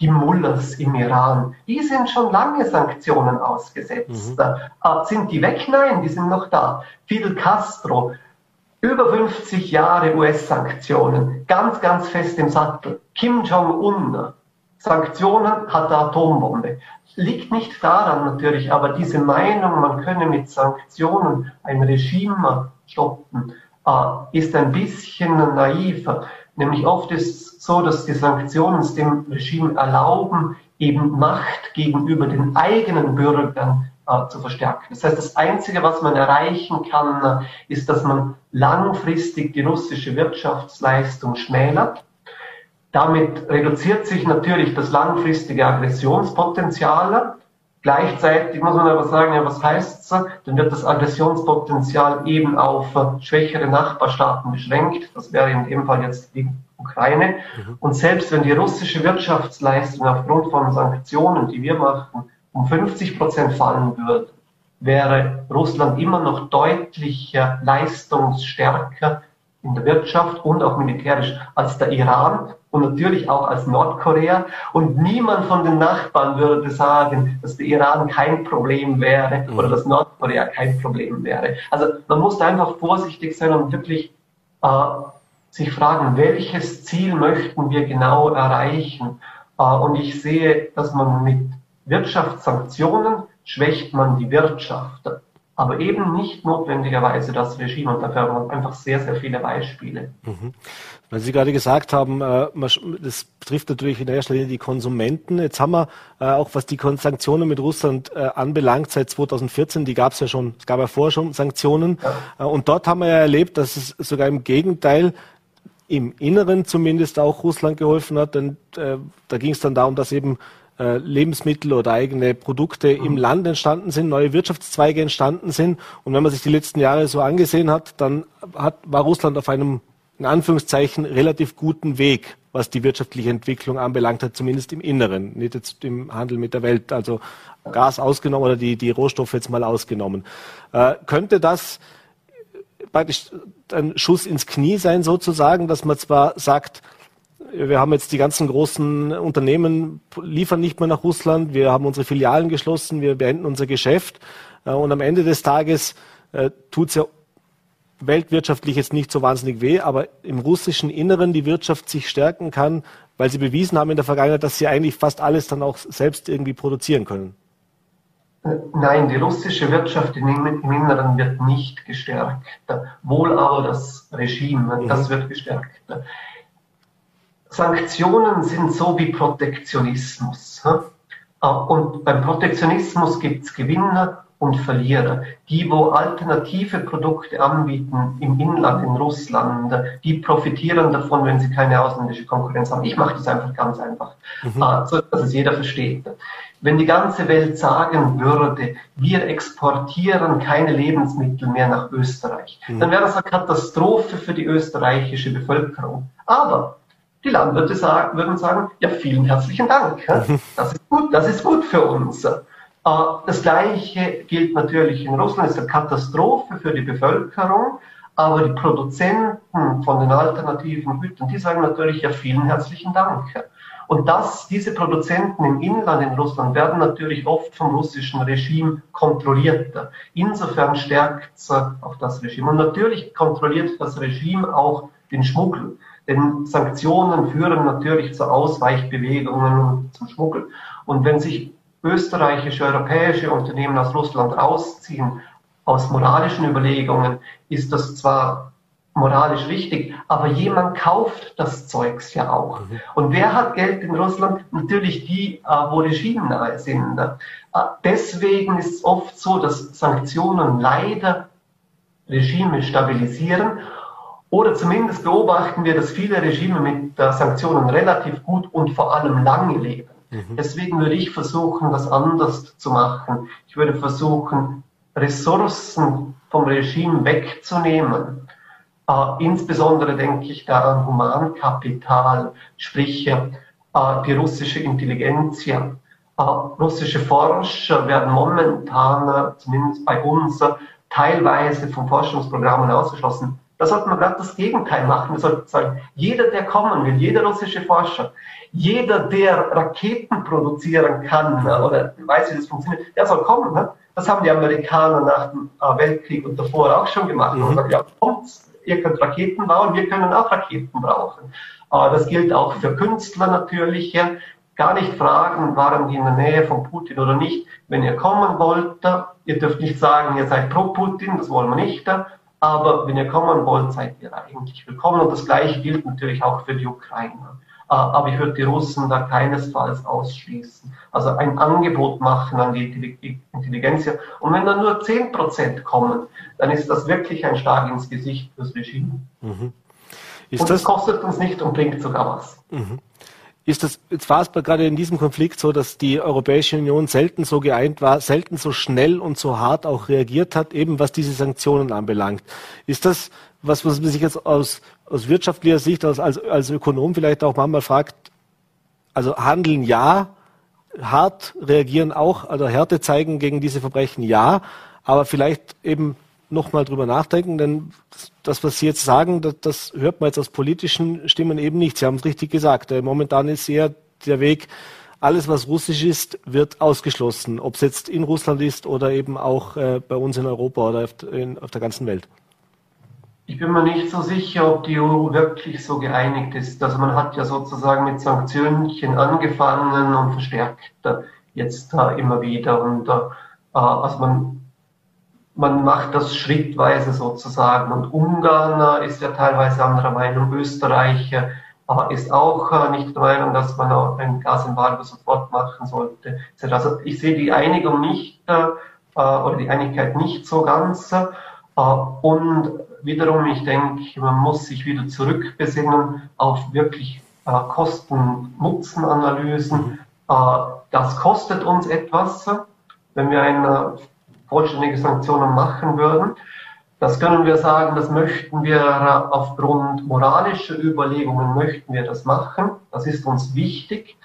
Die Mullahs im Iran, die sind schon lange Sanktionen ausgesetzt. Mhm. Äh, sind die weg? Nein, die sind noch da. Fidel Castro, über 50 Jahre US-Sanktionen, ganz, ganz fest im Sattel. Kim Jong-un, Sanktionen hat der Atombombe. Liegt nicht daran natürlich, aber diese Meinung, man könne mit Sanktionen ein Regime stoppen, äh, ist ein bisschen naiver. Nämlich oft ist es so, dass die Sanktionen es dem Regime erlauben, eben Macht gegenüber den eigenen Bürgern äh, zu verstärken. Das heißt, das Einzige, was man erreichen kann, äh, ist, dass man langfristig die russische Wirtschaftsleistung schmälert. Damit reduziert sich natürlich das langfristige Aggressionspotenzial. Gleichzeitig muss man aber sagen, ja, was heißt's? Dann wird das Aggressionspotenzial eben auf äh, schwächere Nachbarstaaten beschränkt. Das wäre in dem Fall jetzt die Ukraine. Mhm. Und selbst wenn die russische Wirtschaftsleistung aufgrund von Sanktionen, die wir machen, um 50 Prozent fallen würde, wäre Russland immer noch deutlich leistungsstärker in der Wirtschaft und auch militärisch als der Iran und natürlich auch als Nordkorea. Und niemand von den Nachbarn würde sagen, dass der Iran kein Problem wäre oder dass Nordkorea kein Problem wäre. Also man muss einfach vorsichtig sein und wirklich äh, sich fragen, welches Ziel möchten wir genau erreichen. Äh, und ich sehe, dass man mit Wirtschaftssanktionen schwächt man die Wirtschaft, aber eben nicht notwendigerweise das Regime. Und dafür haben wir einfach sehr, sehr viele Beispiele. Mhm. Weil Sie gerade gesagt haben, äh, das betrifft natürlich in erster Linie die Konsumenten. Jetzt haben wir äh, auch, was die Sanktionen mit Russland äh, anbelangt, seit 2014, die gab es ja schon, es gab ja vorher schon Sanktionen. Ja. Und dort haben wir ja erlebt, dass es sogar im Gegenteil im Inneren zumindest auch Russland geholfen hat. Denn da ging es dann darum, dass eben äh, Lebensmittel oder eigene Produkte im mhm. Land entstanden sind, neue Wirtschaftszweige entstanden sind. Und wenn man sich die letzten Jahre so angesehen hat, dann hat, war Russland auf einem, in Anführungszeichen, relativ guten Weg, was die wirtschaftliche Entwicklung anbelangt hat, zumindest im Inneren, nicht jetzt im Handel mit der Welt, also Gas ausgenommen oder die, die Rohstoffe jetzt mal ausgenommen. Äh, könnte das praktisch ein Schuss ins Knie sein sozusagen, dass man zwar sagt, wir haben jetzt die ganzen großen Unternehmen liefern nicht mehr nach Russland, wir haben unsere Filialen geschlossen, wir beenden unser Geschäft äh, und am Ende des Tages äh, tut es ja weltwirtschaftlich jetzt nicht so wahnsinnig weh, aber im russischen Inneren die Wirtschaft sich stärken kann, weil sie bewiesen haben in der Vergangenheit, dass sie eigentlich fast alles dann auch selbst irgendwie produzieren können. Äh, nein, die russische Wirtschaft im Inneren wird nicht gestärkt. Wohl aber das Regime, das mhm. wird gestärkt. Sanktionen sind so wie Protektionismus. Äh, und beim Protektionismus gibt es Gewinner und Verlierer. Die, wo alternative Produkte anbieten im Inland, in Russland, die profitieren davon, wenn sie keine ausländische Konkurrenz haben. Ich mache das einfach ganz einfach, mhm. Äh, so dass es jeder versteht. Wenn die ganze Welt sagen würde, wir exportieren keine Lebensmittel mehr nach Österreich, mhm. dann wäre das eine Katastrophe für die österreichische Bevölkerung. Aber die Landwirte sagen, würden sagen, ja, vielen herzlichen Dank. Das ist gut, das ist gut für uns. Äh, das Gleiche gilt natürlich in Russland, es ist eine Katastrophe für die Bevölkerung, aber die Produzenten von den alternativen Gütern, die sagen natürlich, ja, vielen herzlichen Dank. Und das, diese Produzenten im Inland in Russland werden natürlich oft vom russischen Regime kontrolliert. Insofern stärkt es auch das Regime. Und natürlich kontrolliert das Regime auch den Schmuggel. Denn Sanktionen führen natürlich zu Ausweichbewegungen und zum Schmuggel. Und wenn sich österreichische, europäische Unternehmen aus Russland rausziehen, aus moralischen Überlegungen, ist das zwar moralisch richtig, aber jemand kauft das Zeugs ja auch. Mhm. Und wer hat Geld in Russland? Natürlich die, äh, wo regimenahe sind. Äh, deswegen ist es oft so, dass Sanktionen leider Regime stabilisieren oder zumindest beobachten wir, dass viele Regime mit Sanktionen relativ gut und vor allem lange leben. Mhm. Deswegen würde ich versuchen, das anders zu machen. Ich würde versuchen, Ressourcen vom Regime wegzunehmen. Äh, insbesondere denke ich da an Humankapital, sprich äh, die russische Intelligenz. Äh, russische Forscher werden momentan, zumindest bei uns, teilweise von Forschungsprogrammen ausgeschlossen. Da sollte man gerade das Gegenteil machen. Wir sollten sagen, jeder, der kommen will, jeder russische Forscher, jeder, der Raketen produzieren kann oder weiß, wie das funktioniert, der soll kommen. Ne? Das haben die Amerikaner nach dem äh, Weltkrieg und davor auch schon gemacht. Mhm. Und gesagt, ja, kommt, ihr könnt Raketen bauen, wir können auch Raketen brauchen. Aber das gilt auch für Künstler natürlich. Ja. Gar nicht fragen, waren die in der Nähe von Putin oder nicht. Wenn ihr kommen wollt, ihr dürft nicht sagen, ihr seid pro Putin, das wollen wir nicht. Aber wenn ihr kommen wollt, seid ihr eigentlich willkommen. Und das Gleiche gilt natürlich auch für die Ukrainer. Äh, aber ich würde die Russen da keinesfalls ausschließen. Also ein Angebot machen an die Intelligenz. Und wenn dann nur 10% kommen, dann ist das wirklich ein Schlag ins Gesicht fürs Regime. Mhm. Und das, das kostet uns nicht und bringt sogar was. Mhm. Ist das, jetzt war es gerade in diesem Konflikt so, dass die Europäische Union selten so geeint war, selten so schnell und so hart auch reagiert hat, eben was diese Sanktionen anbelangt. Ist das was, was man sich jetzt aus, aus wirtschaftlicher Sicht, als, als, als Ökonom vielleicht auch manchmal fragt, also handeln ja, hart reagieren auch, also Härte zeigen gegen diese Verbrechen ja, aber vielleicht eben nochmal drüber nachdenken, denn das, was Sie jetzt sagen, das, das, hört man jetzt aus politischen Stimmen eben nicht. Sie haben es richtig gesagt. Äh, momentan ist eher der Weg, alles, was russisch ist, wird ausgeschlossen, ob es jetzt in Russland ist oder eben auch äh, bei uns in Europa oder auf, in, auf der ganzen Welt. Ich bin mir nicht so sicher, ob die EU wirklich so geeinigt ist. Also man hat ja sozusagen mit Sanktionen angefangen und verstärkt jetzt äh, immer wieder. Und äh, also man man macht das schrittweise sozusagen. Und Ungarn äh, ist ja teilweise anderer Meinung, Österreich äh, ist auch äh, nicht der Meinung, dass man auch ein Gasembargo sofort machen sollte. Also ich sehe die Einigung nicht oder die Einigkeit nicht so ganz. Und wiederum, ich denke, man muss sich wieder zurückbesinnen auf wirklich Kosten-Nutzen-Analysen. Das kostet uns etwas, wenn wir ein vollständige Sanktionen machen würden. Das können wir sagen, das möchten wir aufgrund moralischer Überlegungen möchten wir das machen. Das ist uns wichtig.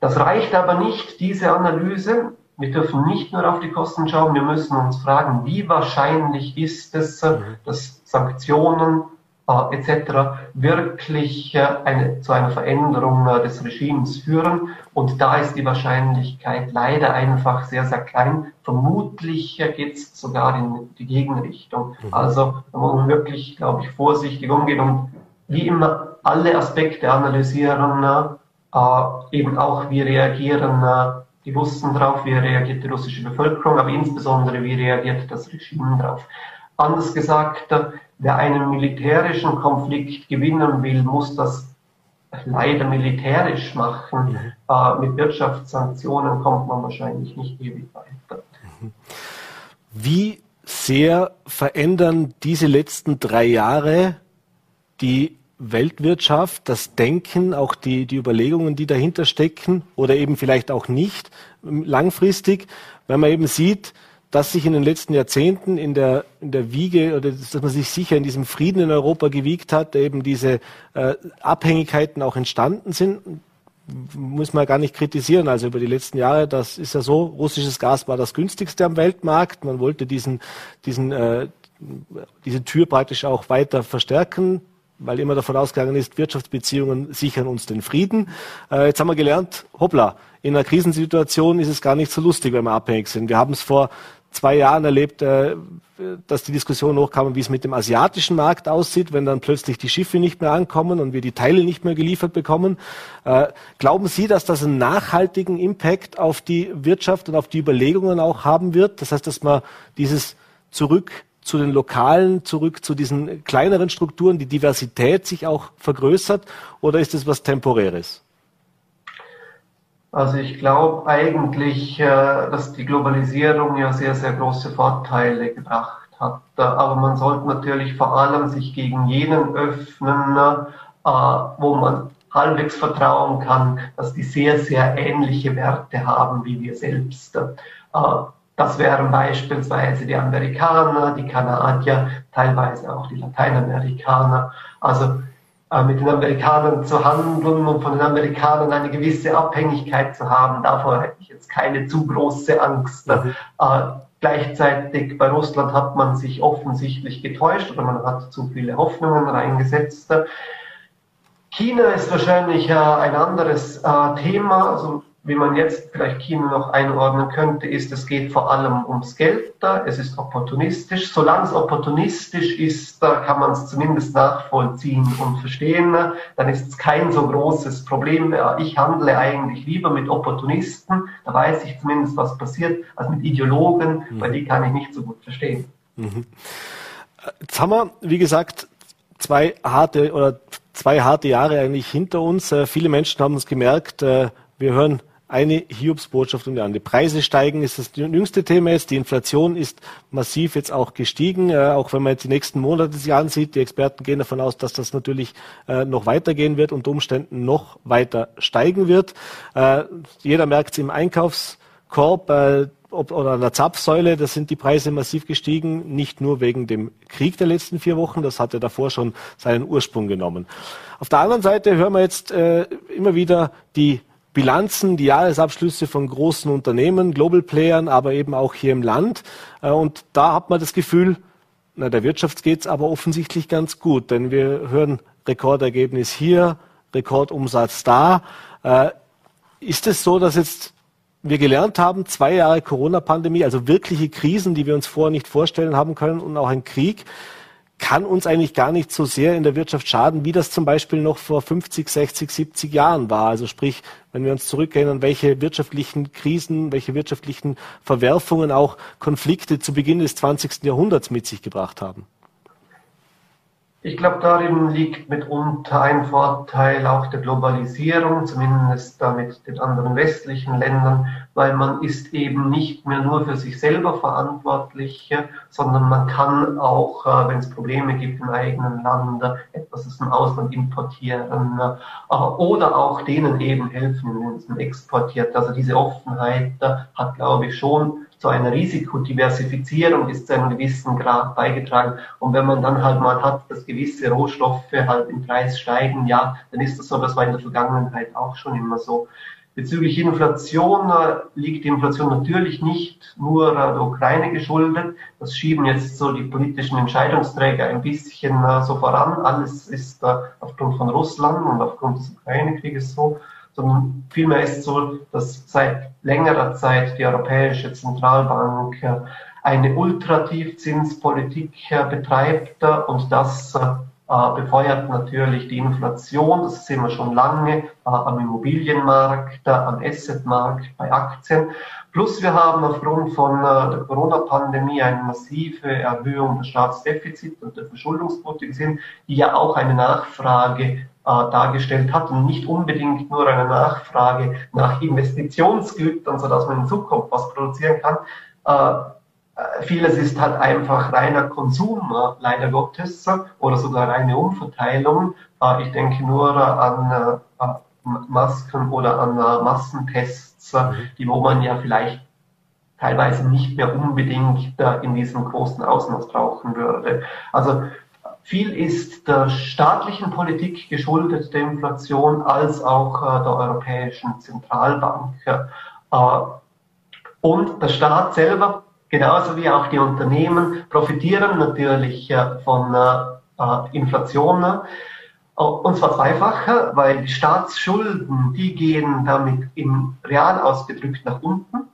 Das reicht aber nicht, diese Analyse. Wir dürfen nicht nur auf die Kosten schauen, wir müssen uns fragen, wie wahrscheinlich ist es, mhm. dass Sanktionen äh, etc. wirklich äh, eine, zu einer Veränderung äh, des Regimes führen. Und da ist die Wahrscheinlichkeit leider einfach sehr, sehr klein. Vermutlich äh, geht es sogar in die Gegenrichtung. Mhm. Also da muss man wirklich, glaube ich, vorsichtig umgehen und wie immer alle Aspekte analysieren, äh, eben auch wie reagieren äh, die Russen drauf, wie reagiert die russische Bevölkerung, aber insbesondere wie reagiert das Regime drauf. Anders gesagt, wer einen militärischen Konflikt gewinnen will, muss das leider militärisch machen. Mhm. Äh, mit Wirtschaftssanktionen kommt man wahrscheinlich nicht ewig weiter. Mhm. Wie sehr verändern diese letzten drei Jahre die Weltwirtschaft, das Denken, auch die, die Überlegungen, die dahinter stecken oder eben vielleicht auch nicht langfristig, wenn man eben sieht, dass sich in den letzten Jahrzehnten in der, in der Wiege oder dass man sich sicher in diesem Frieden in Europa gewiegt hat, eben diese äh, Abhängigkeiten auch entstanden sind, muss man gar nicht kritisieren. Also über die letzten Jahre, das ist ja so, russisches Gas war das günstigste am Weltmarkt. Man wollte diesen, diesen, äh, diese Tür praktisch auch weiter verstärken weil immer davon ausgegangen ist, Wirtschaftsbeziehungen sichern uns den Frieden. Äh, jetzt haben wir gelernt, hoppla, in einer Krisensituation ist es gar nicht so lustig, wenn wir abhängig sind. Wir haben es vor zwei Jahren erlebt, äh, dass die Diskussion hochkam, wie es mit dem asiatischen Markt aussieht, wenn dann plötzlich die Schiffe nicht mehr ankommen und wir die Teile nicht mehr geliefert bekommen. Äh, glauben Sie, dass das einen nachhaltigen Impact auf die Wirtschaft und auf die Überlegungen auch haben wird? Das heißt, dass man dieses Zurück zu den Lokalen zurück, zu diesen kleineren Strukturen, die Diversität sich auch vergrößert? Oder ist es was Temporäres? Also ich glaube eigentlich, äh, dass die Globalisierung ja sehr, sehr große Vorteile gebracht hat. Aber man sollte natürlich vor allem sich gegen jenen öffnen, äh, wo man halbwegs vertrauen kann, dass die sehr, sehr ähnliche Werte haben wie wir selbst. Äh, das wären beispielsweise die Amerikaner, die Kanadier, teilweise auch die Lateinamerikaner. Also äh, mit den Amerikanern zu handeln und von den Amerikanern eine gewisse Abhängigkeit zu haben, davor hätte ich jetzt keine zu große Angst. Mhm. Äh, gleichzeitig bei Russland hat man sich offensichtlich getäuscht oder man hat zu viele Hoffnungen reingesetzt. China ist wahrscheinlich äh, ein anderes äh, Thema. Also wie man jetzt vielleicht China noch einordnen könnte, ist, es geht vor allem ums Geld da, es ist opportunistisch. Solange es opportunistisch ist, da kann man es zumindest nachvollziehen und verstehen. Dann ist es kein so großes Problem. Ich handle eigentlich lieber mit Opportunisten, da weiß ich zumindest, was passiert, als mit Ideologen, mhm. weil die kann ich nicht so gut verstehen. Mhm. Jetzt haben wir, wie gesagt, zwei harte oder zwei harte Jahre eigentlich hinter uns. Äh, viele Menschen haben uns gemerkt, äh, wir hören eine Hiobsbotschaft um die andere. Preise steigen ist das jüngste Thema jetzt. Die Inflation ist massiv jetzt auch gestiegen, äh, auch wenn man jetzt die nächsten Monate sich ansieht. Die Experten gehen davon aus, dass das natürlich äh, noch weitergehen wird, unter Umständen noch weiter steigen wird. Äh, jeder merkt es im Einkaufskorb äh, ob, oder an der Zapfsäule, da sind die Preise massiv gestiegen, nicht nur wegen dem Krieg der letzten vier Wochen, das hatte davor schon seinen Ursprung genommen. Auf der anderen Seite hören wir jetzt äh, immer wieder die Bilanzen, die Jahresabschlüsse von großen Unternehmen, Global Playern, aber eben auch hier im Land. Äh, und da hat man das Gefühl, na, der Wirtschaft geht's aber offensichtlich ganz gut, denn wir hören Rekordergebnis hier, Rekordumsatz da. Äh, ist es so, dass jetzt wir gelernt haben, zwei Jahre Corona-Pandemie, also wirkliche Krisen, die wir uns vorher nicht vorstellen haben können und auch ein Krieg, kann uns eigentlich gar nicht so sehr in der Wirtschaft schaden, wie das zum Beispiel noch vor 50, 60, 70 Jahren war. Also sprich, wenn wir uns zurückerinnern, welche wirtschaftlichen Krisen, welche wirtschaftlichen Verwerfungen auch Konflikte zu Beginn des 20. Jahrhunderts mit sich gebracht haben. Ich glaube, darin liegt mitunter ein Vorteil auch der Globalisierung, zumindest da mit den anderen westlichen Ländern, weil man ist eben nicht mehr nur für sich selber verantwortlich, sondern man kann auch, äh, wenn es Probleme gibt im eigenen Land, etwas aus dem Ausland importieren äh, oder auch denen eben helfen, indem man exportiert. Also diese Offenheit hat, glaube ich, schon zu einer Risikodiversifizierung bis zu einem gewissen Grad beigetragen. Und wenn man dann halt mal hat, dass gewisse Rohstoffe halt im Preis steigen, ja, dann ist das so, das war in der Vergangenheit auch schon immer so. Bezüglich Inflation äh, liegt die Inflation natürlich nicht nur äh, der Ukraine geschuldet. Das schieben jetzt so die politischen Entscheidungsträger ein bisschen äh, so voran. Alles ist aufgrund von Russland und aufgrund des Ukraine-Krieges so sondern vielmehr ist so, dass seit längerer Zeit die Europäische Zentralbank eine Ultratiefzinspolitik betreibt und das äh, befeuert natürlich die Inflation, das sehen wir schon lange äh, am Immobilienmarkt, am Assetmarkt, bei Aktien. Plus wir haben aufgrund von äh, der Corona-Pandemie eine massive Erhöhung des Staatsdefizits und der Verschuldungsquote gesehen, die ja auch eine Nachfrage dargestellt hat und nicht unbedingt nur eine Nachfrage nach Investitionsgütern, sodass man in Zukunft was produzieren kann. Äh, vieles ist halt einfach reiner Konsum, leider Gottes, oder sogar reine Umverteilung. Äh, ich denke nur an Masken oder an Massentests, mhm. die wo man ja vielleicht teilweise nicht mehr unbedingt in diesem großen Ausmaß brauchen würde. Also viel ist der staatlichen Politik geschuldet, der Inflation, als auch äh, der Europäischen Zentralbank. Und der Staat selber, genauso wie auch die Unternehmen, profitieren natürlich von äh, Inflation. Und zwar zweifach, weil die Staatsschulden, die gehen damit im Real ausgedrückt nach unten.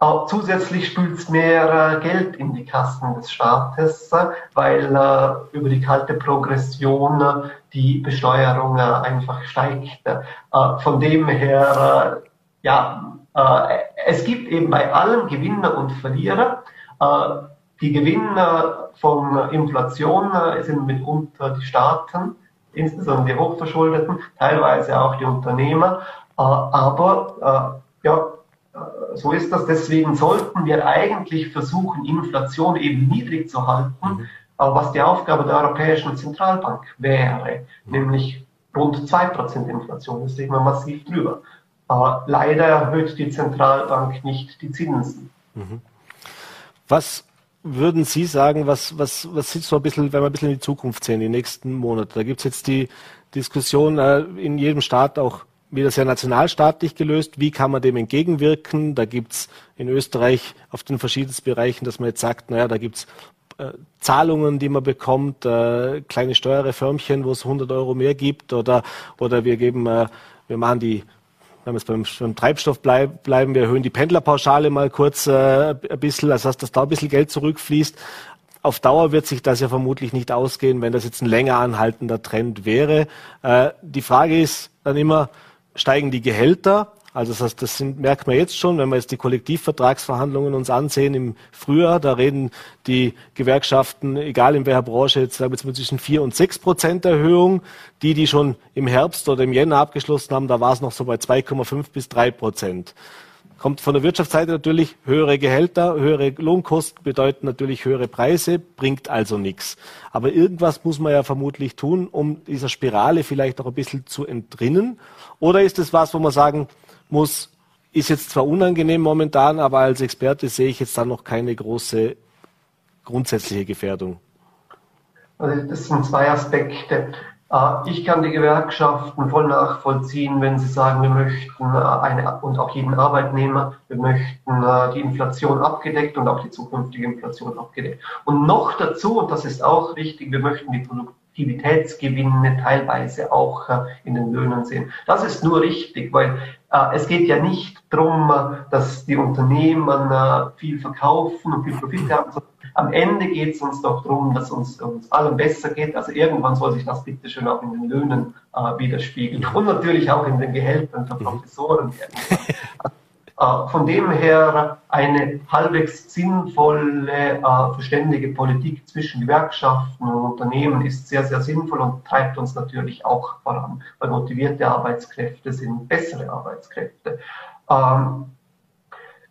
Äh, zusätzlich spült mehr äh, Geld in die Kassen des Staates, weil äh, über die kalte Progression die Besteuerung einfach steigt. Von dem her, ja, es gibt eben bei allem Gewinner und Verlierer. die Gewinner von Inflation sind mitunter die Staaten, insbesondere die Hochverschuldeten, teilweise auch die Unternehmer. Aber ja, so ist das. Deswegen sollten wir eigentlich versuchen, Inflation eben niedrig zu halten, mhm. was die Aufgabe der Europäischen Zentralbank wäre, mhm. nämlich rund 2% Inflation. Das liegt man massiv drüber. leider erhöht die Zentralbank nicht die Zinsen. Mhm. Was würden Sie sagen, was, was, was sieht so ein bisschen, wenn wir ein bisschen in die Zukunft sehen, die nächsten Monate? Da gibt es jetzt die Diskussion äh, in jedem Staat auch wieder sehr nationalstaatlich gelöst. Wie kann man dem entgegenwirken? Da gibt's in Österreich auf den verschiedensten Bereichen, dass man jetzt sagt, naja, da gibt's äh, Zahlungen, die man bekommt, äh, kleine Steuerreformchen, wo es 100 Euro mehr gibt, oder, oder wir geben, äh, wir machen die wenn wir jetzt beim, beim Treibstoff bleib, bleiben, wir erhöhen die Pendlerpauschale mal kurz äh, ein bisschen, das heißt, dass da ein bisschen Geld zurückfließt. Auf Dauer wird sich das ja vermutlich nicht ausgehen, wenn das jetzt ein länger anhaltender Trend wäre. Äh, die Frage ist dann immer, steigen die Gehälter. Also das, heißt, das sind, merkt man jetzt schon, wenn wir jetzt die Kollektivvertragsverhandlungen uns ansehen im Frühjahr, da reden die Gewerkschaften, egal in welcher Branche, jetzt sagen wir jetzt zwischen vier und sechs Prozent Erhöhung. Die, die schon im Herbst oder im Jänner abgeschlossen haben, da war es noch so bei 2,5 bis drei Prozent. Kommt von der Wirtschaftsseite natürlich höhere Gehälter, höhere Lohnkosten bedeuten natürlich höhere Preise, bringt also nichts. Aber irgendwas muss man ja vermutlich tun, um dieser Spirale vielleicht auch ein bisschen zu entrinnen. Oder ist es was, wo man sagen muss, ist jetzt zwar unangenehm momentan, aber als Experte sehe ich jetzt da noch keine große grundsätzliche Gefährdung? Also das sind zwei Aspekte. Äh, ich kann die Gewerkschaften voll nachvollziehen, wenn sie sagen, wir möchten äh, eine, und auch jeden Arbeitnehmer, wir möchten äh, die Inflation abgedeckt und auch die zukünftige Inflation abgedeckt. Und noch dazu, und das ist auch wichtig, wir möchten die Produktivitätsgewinne teilweise auch in den Löhnen sehen. Das ist nur richtig, weil es geht ja nicht darum, dass die Unternehmen viel verkaufen und viel Profit haben, am Ende geht es uns doch darum, dass uns, uns allen besser geht. Also irgendwann soll sich das bitte schön auch in den Löhnen äh, widerspiegeln und natürlich auch in den Gehältern der mhm. Professoren. äh, von dem her eine halbwegs sinnvolle, äh, verständige Politik zwischen Gewerkschaften und Unternehmen ist sehr, sehr sinnvoll und treibt uns natürlich auch voran, weil motivierte Arbeitskräfte sind bessere Arbeitskräfte. Ähm,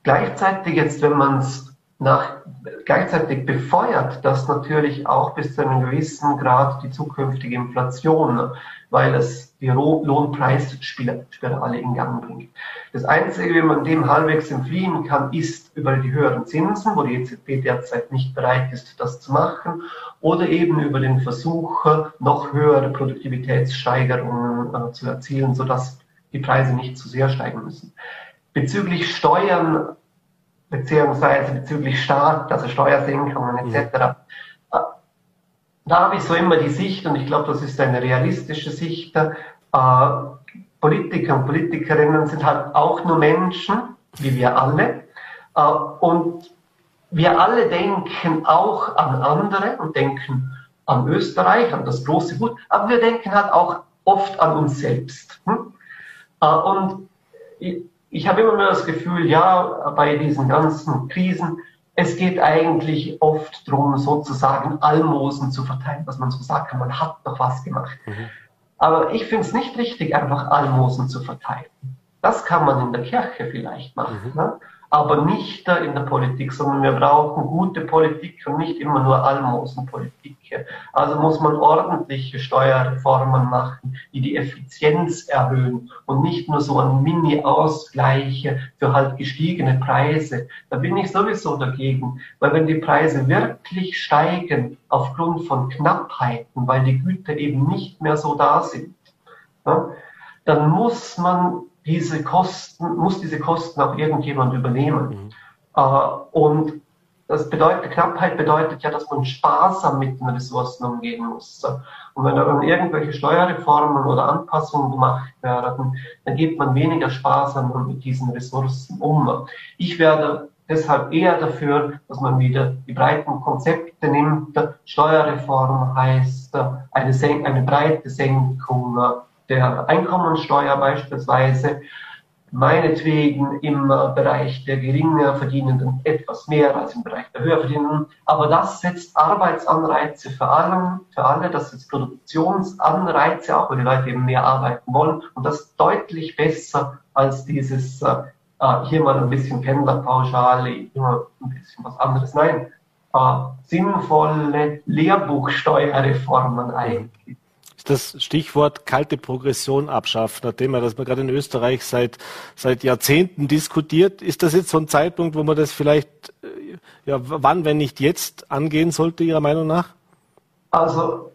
gleichzeitig jetzt, wenn man es nach, gleichzeitig befeuert das natürlich auch bis zu einem gewissen Grad die zukünftige Inflation, weil es die Lohnpreisspirale in Gang bringt. Das Einzige, wie man dem halbwegs entfliehen kann, ist über die höheren Zinsen, wo die EZB derzeit nicht bereit ist, das zu machen, oder eben über den Versuch, noch höhere Produktivitätssteigerungen äh, zu erzielen, sodass die Preise nicht zu sehr steigen müssen. Bezüglich Steuern beziehungsweise bezüglich Staat, also Steuersenkungen etc. Da habe ich so immer die Sicht, und ich glaube, das ist eine realistische Sicht, äh, Politiker und Politikerinnen sind halt auch nur Menschen, wie wir alle. Äh, und wir alle denken auch an andere und denken an Österreich, an das große Gut, aber wir denken halt auch oft an uns selbst. Hm? Äh, und ich habe immer mehr das Gefühl, ja, bei diesen ganzen Krisen, es geht eigentlich oft darum, sozusagen Almosen zu verteilen, dass man so sagt, man hat doch was gemacht. Mhm. Aber ich finde es nicht richtig, einfach Almosen zu verteilen. Das kann man in der Kirche vielleicht machen. Mhm. Ne? Aber nicht in der Politik, sondern wir brauchen gute Politik und nicht immer nur Almosenpolitik. Also muss man ordentliche Steuerreformen machen, die die Effizienz erhöhen und nicht nur so ein Mini-Ausgleich für halt gestiegene Preise. Da bin ich sowieso dagegen, weil wenn die Preise wirklich steigen aufgrund von Knappheiten, weil die Güter eben nicht mehr so da sind, dann muss man diese Kosten, muss diese Kosten auch irgendjemand übernehmen. Mhm. Äh, und das bedeutet, Knappheit bedeutet ja, dass man sparsam mit den Ressourcen umgehen muss. Und wenn dann irgendwelche Steuerreformen oder Anpassungen gemacht werden, dann geht man weniger sparsam mit diesen Ressourcen um. Ich werde deshalb eher dafür, dass man wieder die breiten Konzepte nimmt. Steuerreform heißt eine, Sen eine breite Senkung der Einkommensteuer beispielsweise. meinetwegen im Bereich der geringer Verdienenden etwas mehr als im Bereich der höher Verdienenden. Aber das setzt Arbeitsanreize für alle, für alle, das setzt Produktionsanreize, auch weil die Leute eben mehr arbeiten wollen. Und das deutlich besser als dieses äh, äh hier mal ein bisschen Pendlerpauschale, immer ein bisschen was anderes. Nein, äh, sinnvolle Lehrbuchsteuerreformen eigentlich das Stichwort kalte Progression abschaffen, nachdem man das man gerade in Österreich seit, seit Jahrzehnten diskutiert. Ist das jetzt so ein Zeitpunkt, wo man das vielleicht, äh, ja, wann, wenn nicht jetzt, angehen sollte, Ihrer Meinung nach? Also,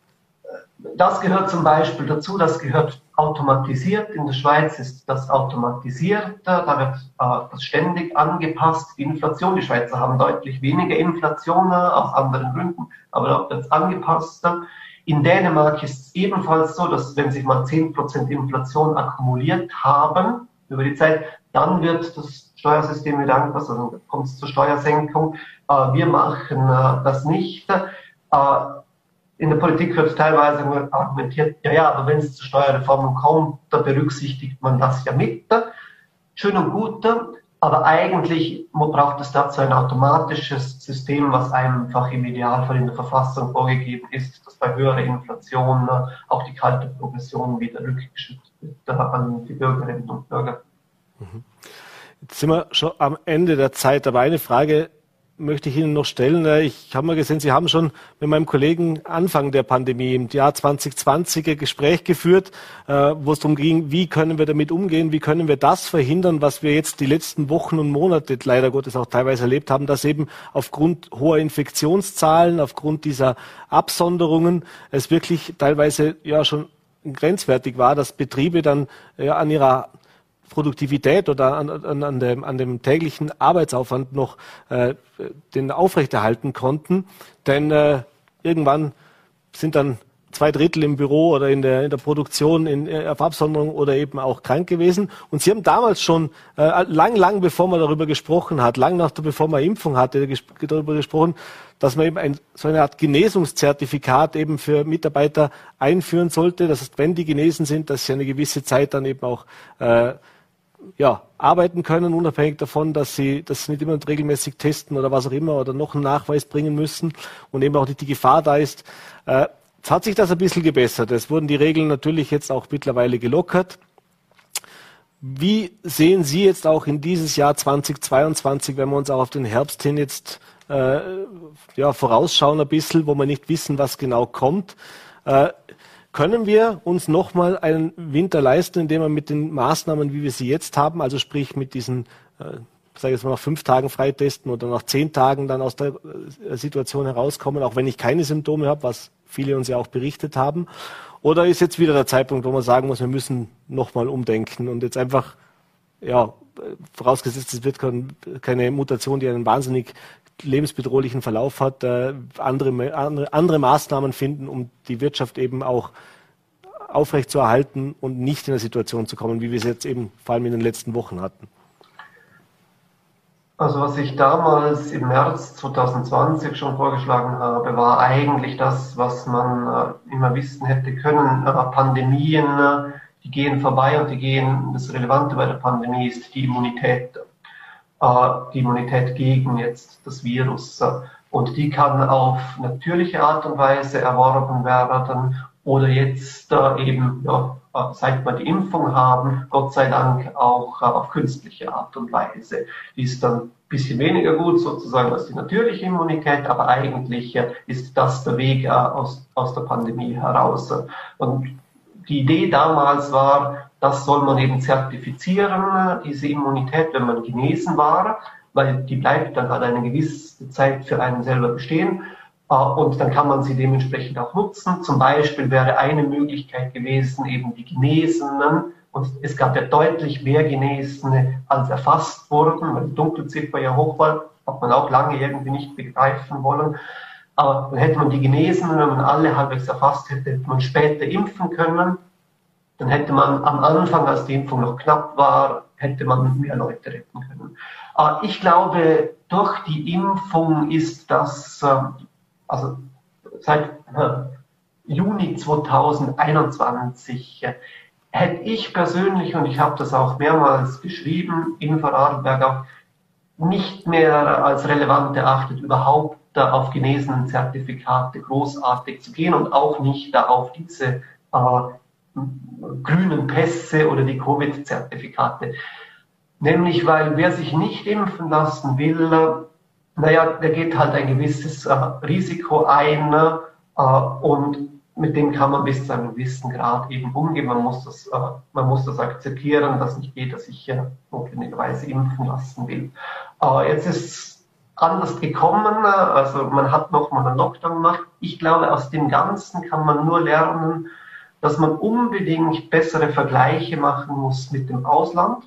das gehört zum Beispiel dazu, das gehört automatisiert. In der Schweiz ist das automatisiert, da wird äh, das ständig angepasst. Die Inflation, die Schweizer haben deutlich weniger Inflation äh, aus anderen Gründen, aber da wird es angepasst. In Dänemark ist es ebenfalls so, dass wenn sich mal 10% Inflation akkumuliert haben über die Zeit, dann wird das Steuersystem wieder angepasst, also kommt es zur Steuersenkung. Äh, wir machen äh, das nicht. Äh, in der Politik wird teilweise argumentiert, ja, ja, aber wenn es zu Steuerreformen kommt, da berücksichtigt man das ja mit. Schön und gut. Aber eigentlich braucht es dazu ein automatisches System, was einfach im Idealfall in der Verfassung vorgegeben ist, dass bei höherer Inflation auch die kalte Progression wieder rückgeschüttet wird an die Bürgerinnen und Bürger. Mhm. Jetzt sind wir schon am Ende der Zeit, aber eine Frage möchte ich Ihnen noch stellen. Äh, ich habe mal gesehen, Sie haben schon mit meinem Kollegen Anfang der Pandemie im Jahr 2020 ein Gespräch geführt, äh, wo es darum ging, wie können wir damit umgehen, wie können wir das verhindern, was wir jetzt die letzten Wochen und Monate leider Gottes auch teilweise erlebt haben, dass eben aufgrund hoher Infektionszahlen, aufgrund dieser Absonderungen es wirklich teilweise ja schon grenzwertig war, dass Betriebe dann ja, an ihrer Produktivität oder an, an, an, dem, an dem täglichen Arbeitsaufwand noch äh, den aufrechterhalten konnten. Denn äh, irgendwann sind dann zwei Drittel im Büro oder in der, in der Produktion in, äh, auf Absonderung oder eben auch krank gewesen. Und Sie haben damals schon, äh, lang, lang bevor man darüber gesprochen hat, lang nach bevor man Impfung hatte, darüber gesprochen, dass man eben ein, so eine Art Genesungszertifikat eben für Mitarbeiter einführen sollte. Das heißt, wenn die genesen sind, dass sie eine gewisse Zeit dann eben auch äh, ja, arbeiten können, unabhängig davon, dass sie das nicht immer regelmäßig testen oder was auch immer oder noch einen Nachweis bringen müssen und eben auch nicht die Gefahr da ist. Äh, jetzt hat sich das ein bisschen gebessert. Es wurden die Regeln natürlich jetzt auch mittlerweile gelockert. Wie sehen Sie jetzt auch in dieses Jahr 2022, wenn wir uns auch auf den Herbst hin jetzt äh, ja, vorausschauen ein bisschen, wo wir nicht wissen, was genau kommt? Äh, können wir uns nochmal einen Winter leisten, indem wir mit den Maßnahmen, wie wir sie jetzt haben, also sprich mit diesen, äh, sage ich jetzt mal nach fünf Tagen freitesten oder nach zehn Tagen dann aus der äh, Situation herauskommen, auch wenn ich keine Symptome habe, was viele uns ja auch berichtet haben? Oder ist jetzt wieder der Zeitpunkt, wo man sagen muss, wir müssen nochmal umdenken und jetzt einfach, ja, vorausgesetzt, es wird keine Mutation, die einen wahnsinnig lebensbedrohlichen Verlauf hat, äh, andere, andere, andere Maßnahmen finden, um die Wirtschaft eben auch aufrechtzuerhalten und nicht in eine Situation zu kommen, wie wir es jetzt eben vor allem in den letzten Wochen hatten? Also was ich damals im März 2020 schon vorgeschlagen habe, war eigentlich das, was man äh, immer wissen hätte können. Äh, Pandemien, äh, die gehen vorbei und die gehen, das Relevante bei der Pandemie ist die Immunität die Immunität gegen jetzt das Virus. Und die kann auf natürliche Art und Weise erworben werden oder jetzt eben, ja, seit wir die Impfung haben, Gott sei Dank auch auf künstliche Art und Weise. Die ist dann ein bisschen weniger gut sozusagen als die natürliche Immunität, aber eigentlich ist das der Weg aus, aus der Pandemie heraus. Und die Idee damals war, das soll man eben zertifizieren, diese Immunität, wenn man genesen war, weil die bleibt dann halt eine gewisse Zeit für einen selber bestehen. Äh, und dann kann man sie dementsprechend auch nutzen. Zum Beispiel wäre eine Möglichkeit gewesen, eben die Genesenen, und es gab ja deutlich mehr Genesene, als erfasst wurden, weil die Dunkelziffer ja hoch war, hat man auch lange irgendwie nicht begreifen wollen. Aber dann hätte man die Genesenen, wenn man alle halbwegs erfasst hätte, hätte man später impfen können dann hätte man am Anfang, als die Impfung noch knapp war, hätte man mehr Leute retten können. Aber ich glaube, durch die Impfung ist das, ähm, also seit äh, Juni 2021 hätte ich persönlich, und ich habe das auch mehrmals geschrieben, in Vorarlberg auch nicht mehr als relevant erachtet, überhaupt auf genesenen Zertifikate großartig zu gehen und auch nicht auf diese äh, grünen Pässe oder die Covid-Zertifikate. Nämlich, weil wer sich nicht impfen lassen will, naja, der geht halt ein gewisses äh, Risiko ein äh, und mit dem kann man bis zu einem gewissen Grad eben umgehen. Man muss das, äh, man muss das akzeptieren, dass nicht jeder sich äh, notwendigerweise impfen lassen will. Äh, jetzt ist anders gekommen, also man hat nochmal einen Lockdown gemacht. Ich glaube, aus dem Ganzen kann man nur lernen, dass man unbedingt bessere Vergleiche machen muss mit dem Ausland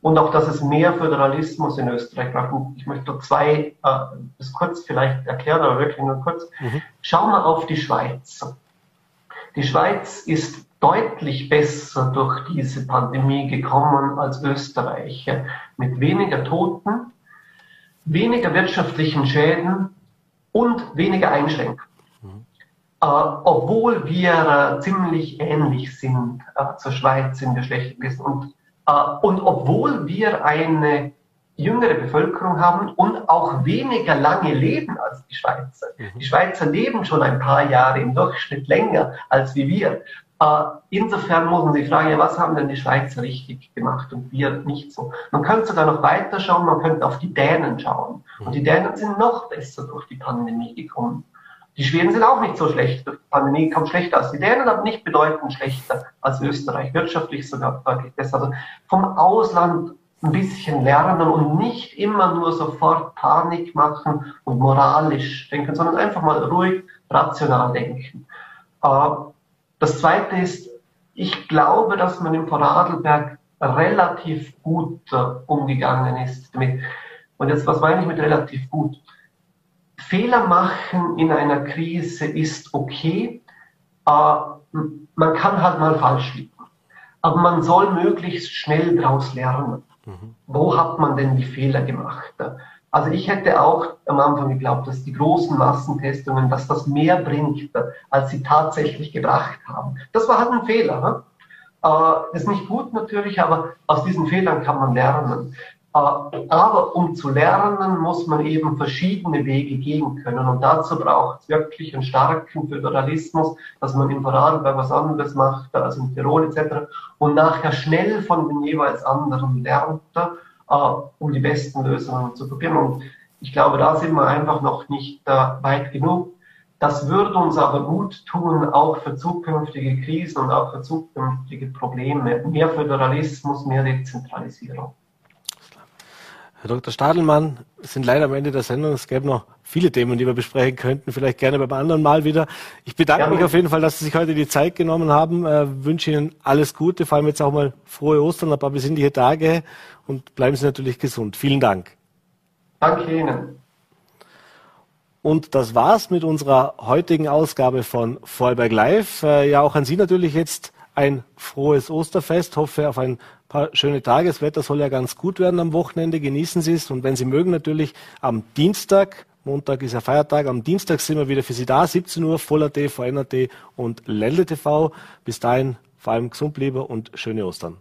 und auch, dass es mehr Föderalismus in Österreich braucht. Ich möchte zwei, äh, das kurz vielleicht erklären, aber wirklich nur kurz. Mhm. Schauen wir auf die Schweiz. Die Schweiz ist deutlich besser durch diese Pandemie gekommen als Österreich, mit weniger Toten, weniger wirtschaftlichen Schäden und weniger Einschränkungen. Mhm. Äh, obwohl wir äh, ziemlich ähnlich sind äh, zur Schweiz, sind wir schlecht gewesen. Und, äh, und obwohl wir eine jüngere Bevölkerung haben und auch weniger lange leben als die Schweizer. Mhm. Die Schweizer leben schon ein paar Jahre im Durchschnitt länger als wie wir. Äh, insofern muss man sich fragen, ja, was haben denn die Schweizer richtig gemacht und wir nicht so. Man könnte sogar noch weiter schauen, man könnte auf die Dänen schauen. Und die Dänen sind noch besser durch die Pandemie gekommen. Die Schweden sind auch nicht so schlecht. Die Pandemie kommt schlechter als die Dänen, aber nicht bedeutend schlechter als Österreich. Wirtschaftlich sogar deutlich besser. Also vom Ausland ein bisschen lernen und nicht immer nur sofort Panik machen und moralisch denken, sondern einfach mal ruhig, rational denken. Äh, das Zweite ist, ich glaube, dass man im Vorarlberg relativ gut äh, umgegangen ist damit. Und jetzt, was meine ich mit relativ gut? Fehler machen in einer Krise ist okay. Äh, man kann halt mal falsch liegen. Aber man soll möglichst schnell daraus lernen. Mhm. Wo hat man denn die Fehler gemacht? Also ich hätte auch am Anfang geglaubt, dass die großen Massentestungen, dass das mehr bringt, als sie tatsächlich gebracht haben. Das war halt ein Fehler. Ne? Äh, das ist nicht gut natürlich, aber aus diesen Fehlern kann man lernen. Aber um zu lernen, muss man eben verschiedene Wege gehen können. Und dazu braucht es wirklich einen starken Föderalismus, dass man in Vorarlberg was anderes macht als in Tirol etc. Und nachher schnell von den jeweils anderen lernt, äh, um die besten Lösungen zu probieren. Und ich glaube, da sind wir einfach noch nicht äh, weit genug. Das würde uns aber gut tun, auch für zukünftige Krisen und auch für zukünftige Probleme. Mehr Föderalismus, mehr Dezentralisierung. Herr Dr. Stadelmann, wir sind leider am Ende der Sendung. Es gäbe noch viele Themen, die wir besprechen könnten. Vielleicht gerne beim anderen Mal wieder. Ich bedanke ja, mich auf jeden Fall, dass Sie sich heute die Zeit genommen haben. Äh, wünsche Ihnen alles Gute, vor allem jetzt auch mal frohe Ostern, ein paar besinnliche Tage und bleiben Sie natürlich gesund. Vielen Dank. Danke Ihnen. Und das war's mit unserer heutigen Ausgabe von Vorarlberg Live. Äh, ja, auch an Sie natürlich jetzt ein frohes Osterfest. Hoffe auf ein paar schöne Tage. Das Wetter soll ja ganz gut werden am Wochenende. Genießen Sie es. Und wenn Sie mögen, natürlich am Dienstag. Montag ist ja Feiertag. Am Dienstag sind wir wieder für Sie da. 17 Uhr, Voller T, VNRT und Ländle TV. Bis dahin vor allem gesund bleiben und schöne Ostern.